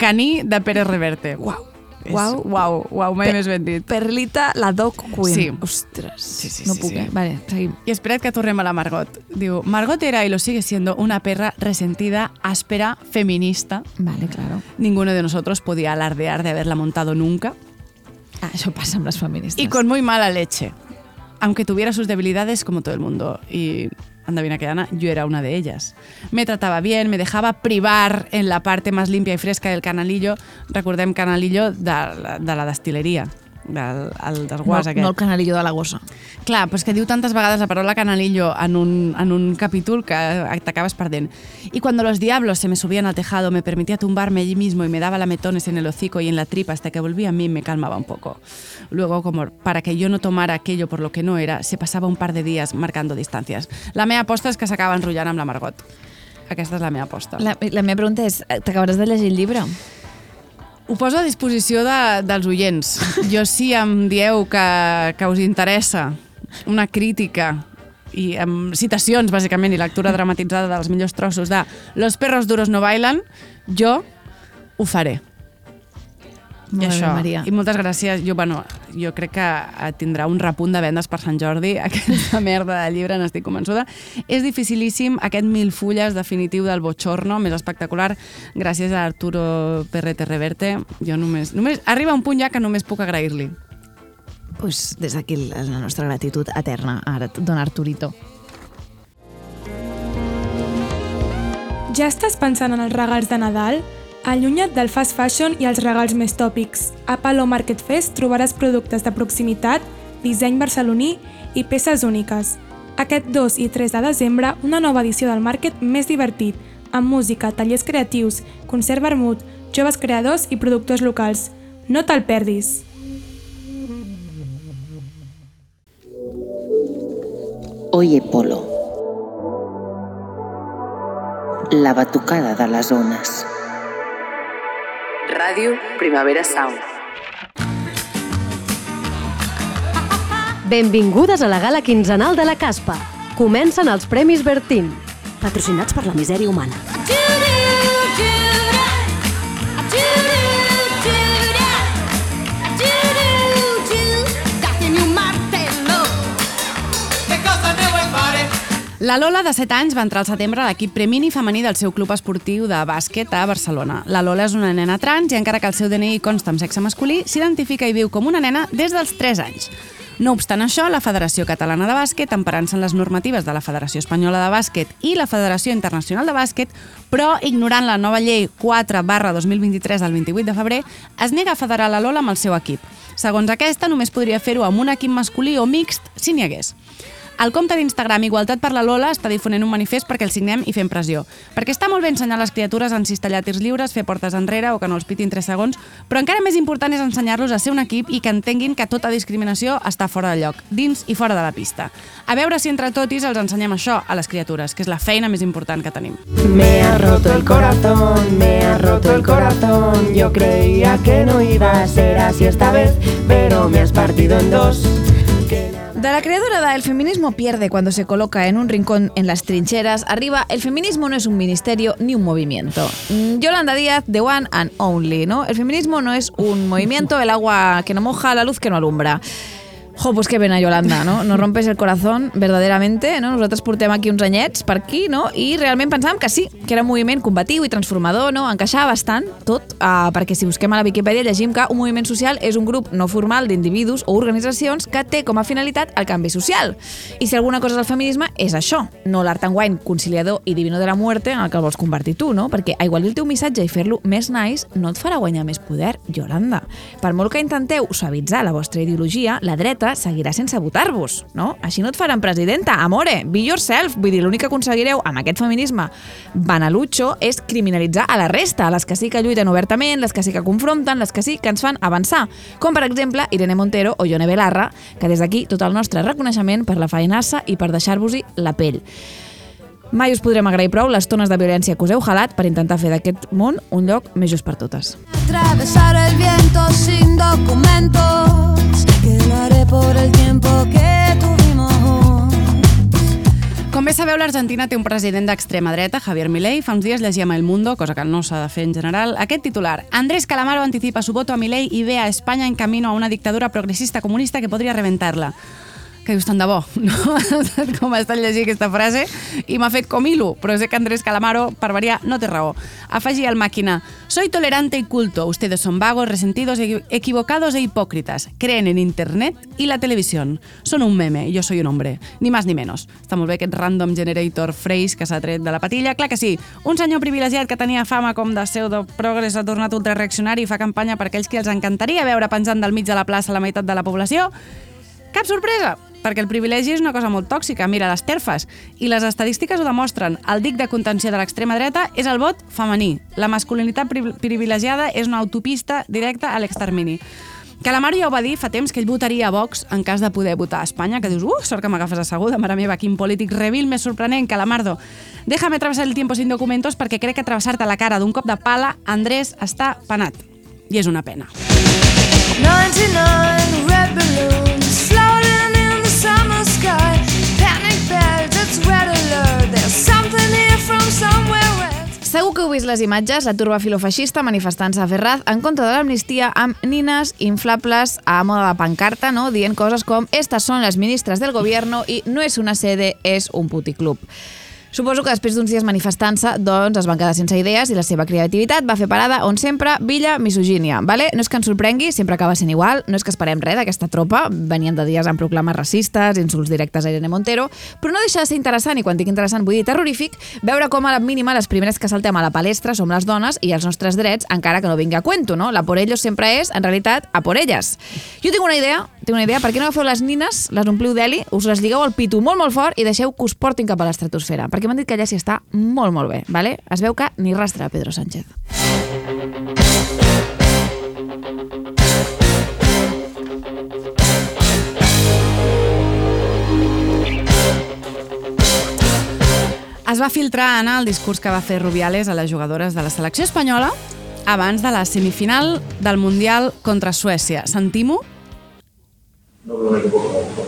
caní de Pérez Reverte. Uau. Uau. Uau, uau, mai Pe- més ben dit. Perlita, la Dog Queen. Sí. Ostres, Sí, sí, no sí, puc, sí. Vale, seguim. Y espera't que tornem a la Margot. Diu, Margot era y lo sigue siendo una perra resentida, áspera, feminista. Vale, claro. Ninguno de nosotros podía alardear de haberla montado nunca. Ah, això passa amb les feministes. Y con muy mala leche. Aunque tuviera sus debilidades como todo el mundo. Y adivina que Ana, yo era una de ellas. Me trataba bien, me dejaba privar en la parte más limpia y fresca del canalillo. Recordem canalillo de, de la destileria, del, el desguàs no, aquest. no el canalillo de la gossa. Clar, pues que diu tantas vegades la paraula canalillo en un, en un capítol que t'acabes perdent. Y cuando los diablos se me subían al tejado, me permitía tumbarme allí mismo y me daba lametones en el hocico y en la tripa hasta que volvía a mí y me calmaba un poco. Luego, como para que yo no tomara aquello por lo que no era, se pasaba un par de días marcando distancias. La meva aposta és que s'acaba enrotllant amb la Margot. Aquesta és la meva aposta. La, la meva pregunta és, t'acabaràs de llegir el llibre? Ho poso a disposició de, dels oients. Jo si em dieu que, que us interessa una crítica i amb citacions, bàsicament, i lectura dramatitzada dels millors trossos de Los perros duros no bailan, jo ho faré. I Molt bé, això. Maria. I moltes gràcies. Jo, bueno, jo crec que eh, tindrà un repunt de vendes per Sant Jordi. Aquesta merda de llibre, n'estic convençuda. És dificilíssim aquest mil fulles definitiu del Bochorno, més espectacular, gràcies a Arturo Perrete Reverte. Jo només, només... Arriba un punt ja que només puc agrair-li. Pues des d'aquí la nostra gratitud eterna a don Arturito. Ja estàs pensant en els regals de Nadal? Allunya't del fast fashion i els regals més tòpics. A Palo Market Fest trobaràs productes de proximitat, disseny barceloní i peces úniques. Aquest 2 i 3 de desembre, una nova edició del Market més divertit, amb música, tallers creatius, concert vermut, joves creadors i productors locals. No te'l perdis! Oye Polo. La batucada de les ones. Ràdio Primavera Sound. Benvingudes a la gala quinzenal de la Caspa. Comencen els Premis Bertín, patrocinats per la misèria humana. La Lola, de 7 anys, va entrar al setembre a l'equip premini femení del seu club esportiu de bàsquet a Barcelona. La Lola és una nena trans i encara que el seu DNI consta amb sexe masculí, s'identifica i viu com una nena des dels 3 anys. No obstant això, la Federació Catalana de Bàsquet, emparant-se en les normatives de la Federació Espanyola de Bàsquet i la Federació Internacional de Bàsquet, però ignorant la nova llei 4 barra 2023 del 28 de febrer, es nega a federar la Lola amb el seu equip. Segons aquesta, només podria fer-ho amb un equip masculí o mixt si n'hi hagués. El compte d'Instagram Igualtat per la Lola està difonent un manifest perquè el signem i fem pressió. Perquè està molt bé ensenyar les criatures a encistellar tirs lliures, fer portes enrere o que no els pitin 3 segons, però encara més important és ensenyar-los a ser un equip i que entenguin que tota discriminació està fora de lloc, dins i fora de la pista. A veure si entre totis els ensenyem això a les criatures, que és la feina més important que tenim. Me ha roto el corazón, me ha roto el corazón. Yo creía que no iba a ser así esta vez, pero me has partido en dos. De la creadora El feminismo pierde cuando se coloca en un rincón en las trincheras, arriba El feminismo no es un ministerio ni un movimiento. Mm, Yolanda Díaz, The One and Only, ¿no? El feminismo no es un movimiento, el agua que no moja, la luz que no alumbra. Jo, pues que pena, Yolanda, no? Nos rompes el corazón, verdaderamente, no? Nosaltres portem aquí uns anyets per aquí, no? I realment pensàvem que sí, que era un moviment combatiu i transformador, no? Encaixava bastant tot, uh, perquè si busquem a la Viquipèdia llegim que un moviment social és un grup no formal d'individus o organitzacions que té com a finalitat el canvi social. I si alguna cosa és el feminisme, és això, no l'art enguany conciliador i divino de la muerte en el que el vols convertir tu, no? Perquè aigualir el teu missatge i fer-lo més nice no et farà guanyar més poder, Yolanda. Per molt que intenteu suavitzar la vostra ideologia, la dreta seguirà sense votar-vos, no? Així no et faran presidenta, amore, be yourself. Vull dir, l'únic que aconseguireu amb aquest feminisme banalutxo és criminalitzar a la resta, a les que sí que lluiten obertament, les que sí que confronten, les que sí que ens fan avançar, com per exemple Irene Montero o Ione Belarra, que des d'aquí tot el nostre reconeixement per la feinassa i per deixar-vos-hi la pell. Mai us podrem agrair prou les tones de violència que us heu jalat per intentar fer d'aquest món un lloc més just per totes. Atravesar el viento sin documentos, por el tiempo que tuvimos. Com bé sabeu, l'Argentina té un president d'extrema dreta, Javier Milei. Fa uns dies llegíem El Mundo, cosa que no s'ha de fer en general, aquest titular. Andrés Calamaro anticipa su voto a Milei y ve a España en camino a una dictadura progresista comunista que podria reventarla. Que dius tant de bo, no? com ha estat llegir aquesta frase. I m'ha fet com hilo, però sé que Andrés Calamaro, per variar, no té raó. Afegir al màquina, soy tolerante y culto, ustedes son vagos, resentidos, equi- equivocados e hipócritas, creen en internet y la televisión, son un meme yo soy un hombre, ni más ni menos. Està molt bé aquest random generator phrase que s'ha tret de la patilla, clar que sí, un senyor privilegiat que tenia fama com de pseudo-progres ha tornat ultrareaccionari i fa campanya per aquells que els encantaria veure penjant del mig de la plaça la meitat de la població, cap sorpresa, perquè el privilegi és una cosa molt tòxica. Mira, les terfes. I les estadístiques ho demostren. El dic de contenció de l'extrema dreta és el vot femení. La masculinitat pri- privilegiada és una autopista directa a l'extermini. Calamaro ja ho va dir fa temps que ell votaria a Vox en cas de poder votar a Espanya, que dius, uh, sort que m'agafes asseguda, mare meva, quin polític revil més sorprenent, Calamardo. Déjame atravesar el tiempo sin documentos perquè crec que travessar-te la cara d'un cop de pala, Andrés, està penat. I és una pena. 99 red balloons Segur que heu vist les imatges, la turba filofeixista manifestant-se a Ferraz en contra de l'amnistia amb nines inflables a moda de pancarta, no? dient coses com «Estas son las ministras del gobierno» i «No és una sede, és un puticlub». Suposo que després d'uns dies manifestant-se, doncs es van quedar sense idees i la seva creativitat va fer parada on sempre Villa misogínia, vale? No és que ens sorprengui, sempre acaba sent igual, no és que esperem res d'aquesta tropa, venien de dies amb proclames racistes, insults directes a Irene Montero, però no deixa de ser interessant, i quan dic interessant vull dir terrorífic, veure com a la mínima les primeres que saltem a la palestra som les dones i els nostres drets, encara que no vingui a cuento, no? La por ellos sempre és, en realitat, a por elles. Jo tinc una idea, tinc una idea, per què no agafeu les nines, les ompliu d'heli, us les lligueu al pitu molt molt fort i deixeu que us portin cap a l'estratosfera, perquè m'han dit que allà s'hi està molt molt bé, vale? Es veu que ni rastre Pedro Sánchez. Es va filtrar en el discurs que va fer Rubiales a les jugadores de la selecció espanyola abans de la semifinal del Mundial contra Suècia. Sentim-ho? No veo un equipo como nosotros.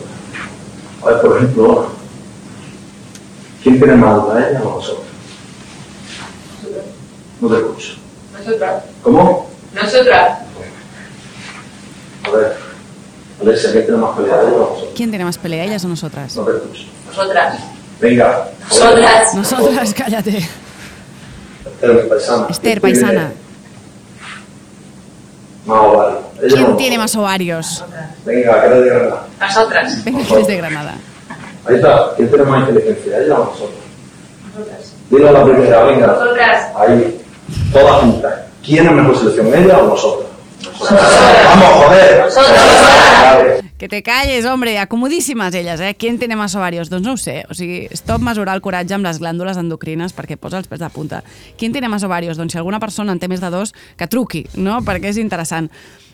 A ver, por ejemplo, ¿quién tiene más alta, ella o nosotros? No te escucho. Nosotras. ¿Cómo? Nosotras. A ver, Alexia, ¿quién tiene más pelea, ella o nosotros? ¿Quién tiene más pelea, ellas o nosotras? No te escucho. Nosotras. Venga. Nosotras. Nosotras, cállate. Esther, paisana. Esther, ¿Quién paisana. Tiene Más ovario. Ella o ¿Quién nosotros? tiene más ovarios? Venga, que eres de Granada. Nosotras. Venga, que eres de Granada. Ahí está. ¿Quién tiene más inteligencia, ella o nosotros? Nosotras. Dilo a la primera, venga. Nosotras. Ahí. Todas juntas. ¿Quién es mejor selección, ella o nosotros? Vamos, joder. Vale. Que te calles, hombre, acomodíssimes elles, eh? Qui en té més ovarios? Doncs no ho sé. O sigui, stop mesurar el coratge amb les glàndules endocrines perquè posa els pèls de punta. Qui en té més ovarios? Doncs si alguna persona en té més de dos, que truqui, no? Perquè és interessant.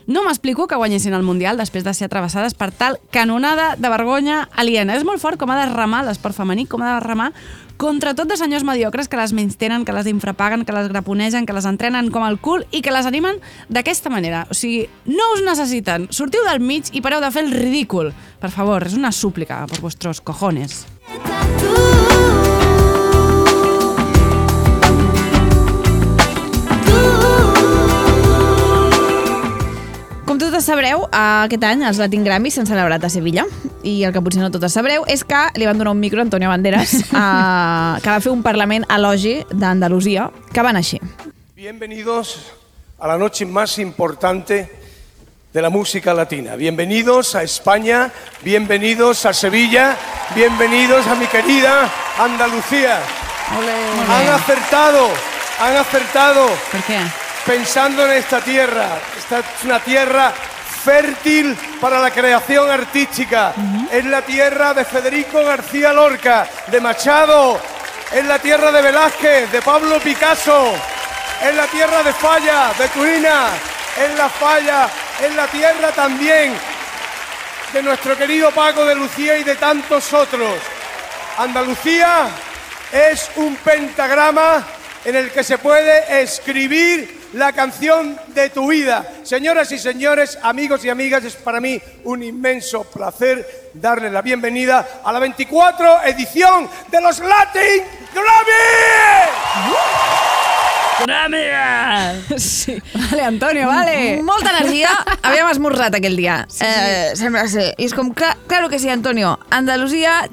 No m'explico que guanyessin el Mundial després de ser travessades per tal canonada de vergonya aliena. És molt fort com ha de remar l'esport femení, com ha de remar contra tot de senyors mediocres que les menystenen, que les infrapaguen, que les graponegen, que les entrenen com el cul i que les animen d'aquesta manera. O sigui, no us necessiten. Sortiu del mig i pareu de fer el ridícul. Per favor, és una súplica per vostres cojones. Com totes sabreu, aquest any els Latin Grammy s'han celebrat a Sevilla i el que potser no totes sabreu és que li van donar un micro a Antonio Banderas eh, que va fer un parlament elogi d'Andalusia que van així. Bienvenidos a la noche más importante de la música latina. Bienvenidos a España, bienvenidos a Sevilla, bienvenidos a mi querida Andalucía. Han acertado, han acertado. ¿Por qué? Pensando en esta tierra. Esta es una tierra fértil para la creación artística. Es la tierra de Federico García Lorca, de Machado. Es la tierra de Velázquez, de Pablo Picasso. Es la tierra de Falla, de Turina. Es la Falla, es la tierra también de nuestro querido Paco de Lucía y de tantos otros. Andalucía es un pentagrama en el que se puede escribir la canción de tu vida. Señoras y señores, amigos y amigas, es para mí un inmenso placer darle la bienvenida a la 24 edición de los Latin Grammy. Sí. Vale, Antonio, vale. Molta energia. Havíem esmorzat aquell dia. Sí, sí. Eh, sembla ser. I és com, clar, claro que sí, Antonio. Andalusia,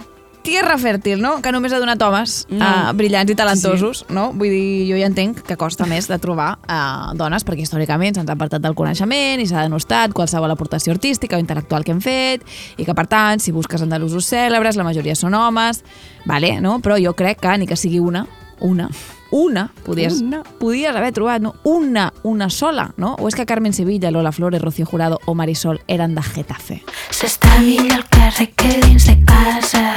tierra fèrtil, no? Que només ha donat homes Mm. eh, brillants i talentosos, no? Vull dir, jo ja entenc que costa més de trobar eh, dones, perquè històricament se'ns ha apartat del coneixement i s'ha denostat qualsevol aportació artística o intel·lectual que hem fet, i que, per tant, si busques andalusos cèlebres, la majoria són homes, vale, no? Però jo crec que ni que sigui una, una, una, podies, Una. podies haver trobat, no? Una, una sola, no? O és que Carmen Sevilla, Lola Flores, Rocío Jurado o Marisol eren de Getafe? S'està millor al carrer que dins de casa.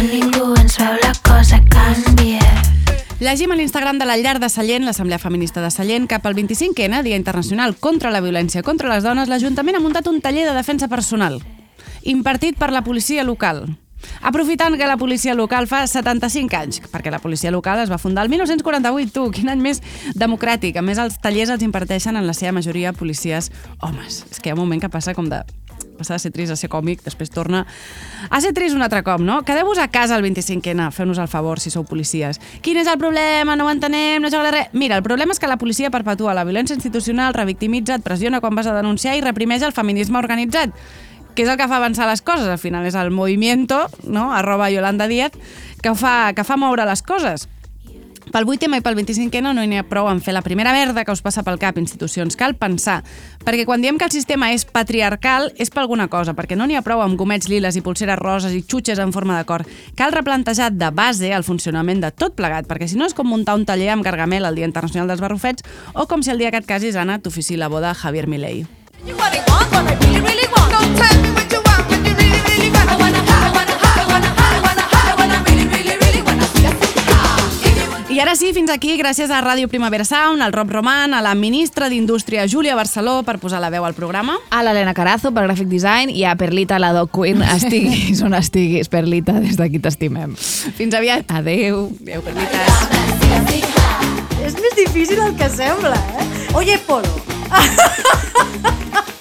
Quan ningú ens veu la cosa canvia. Llegim a l'Instagram de la Llar de Sallent, l'Assemblea Feminista de Sallent, cap al 25N, Dia Internacional contra la Violència contra les Dones, l'Ajuntament ha muntat un taller de defensa personal, impartit per la policia local. Aprofitant que la policia local fa 75 anys, perquè la policia local es va fundar el 1948, tu, quin any més democràtic. A més, els tallers els imparteixen en la seva majoria policies homes. És que hi ha un moment que passa com de passar de ser trist a ser còmic, després torna a ser trist un altre cop, no? Quedeu-vos a casa el 25N, feu-nos el favor si sou policies. Quin és el problema? No ho entenem, no joga res. Mira, el problema és que la policia perpetua la violència institucional, revictimitza, et pressiona quan vas a denunciar i reprimeix el feminisme organitzat que és el que fa avançar les coses. Al final és el movimiento, no? arroba Yolanda Díaz, que fa, que fa moure les coses. Pel 8M i pel 25N no n'hi ha prou en fer la primera merda que us passa pel cap, institucions. Cal pensar, perquè quan diem que el sistema és patriarcal és per alguna cosa, perquè no n'hi ha prou amb gomets liles i pulseres roses i xutxes en forma de cor. Cal replantejar de base el funcionament de tot plegat, perquè si no és com muntar un taller amb Gargamel el Dia Internacional dels Barrufets o com si el dia que et casis, Anna, t'ofici la boda Javier Milei. You I want, really, really want. Don't tell me what you want, I ara sí, fins aquí, gràcies a Ràdio Primavera Sound, al Rob Roman, a la ministra d'Indústria Júlia Barceló per posar la veu al programa. A l'Helena Carazo per Graphic Design i a Perlita, la Doc Queen, estiguis on estiguis. Perlita, des d'aquí t'estimem. Fins aviat. Adeu. Adeu, Perlites. És més difícil el que sembla, eh? Oye, Polo.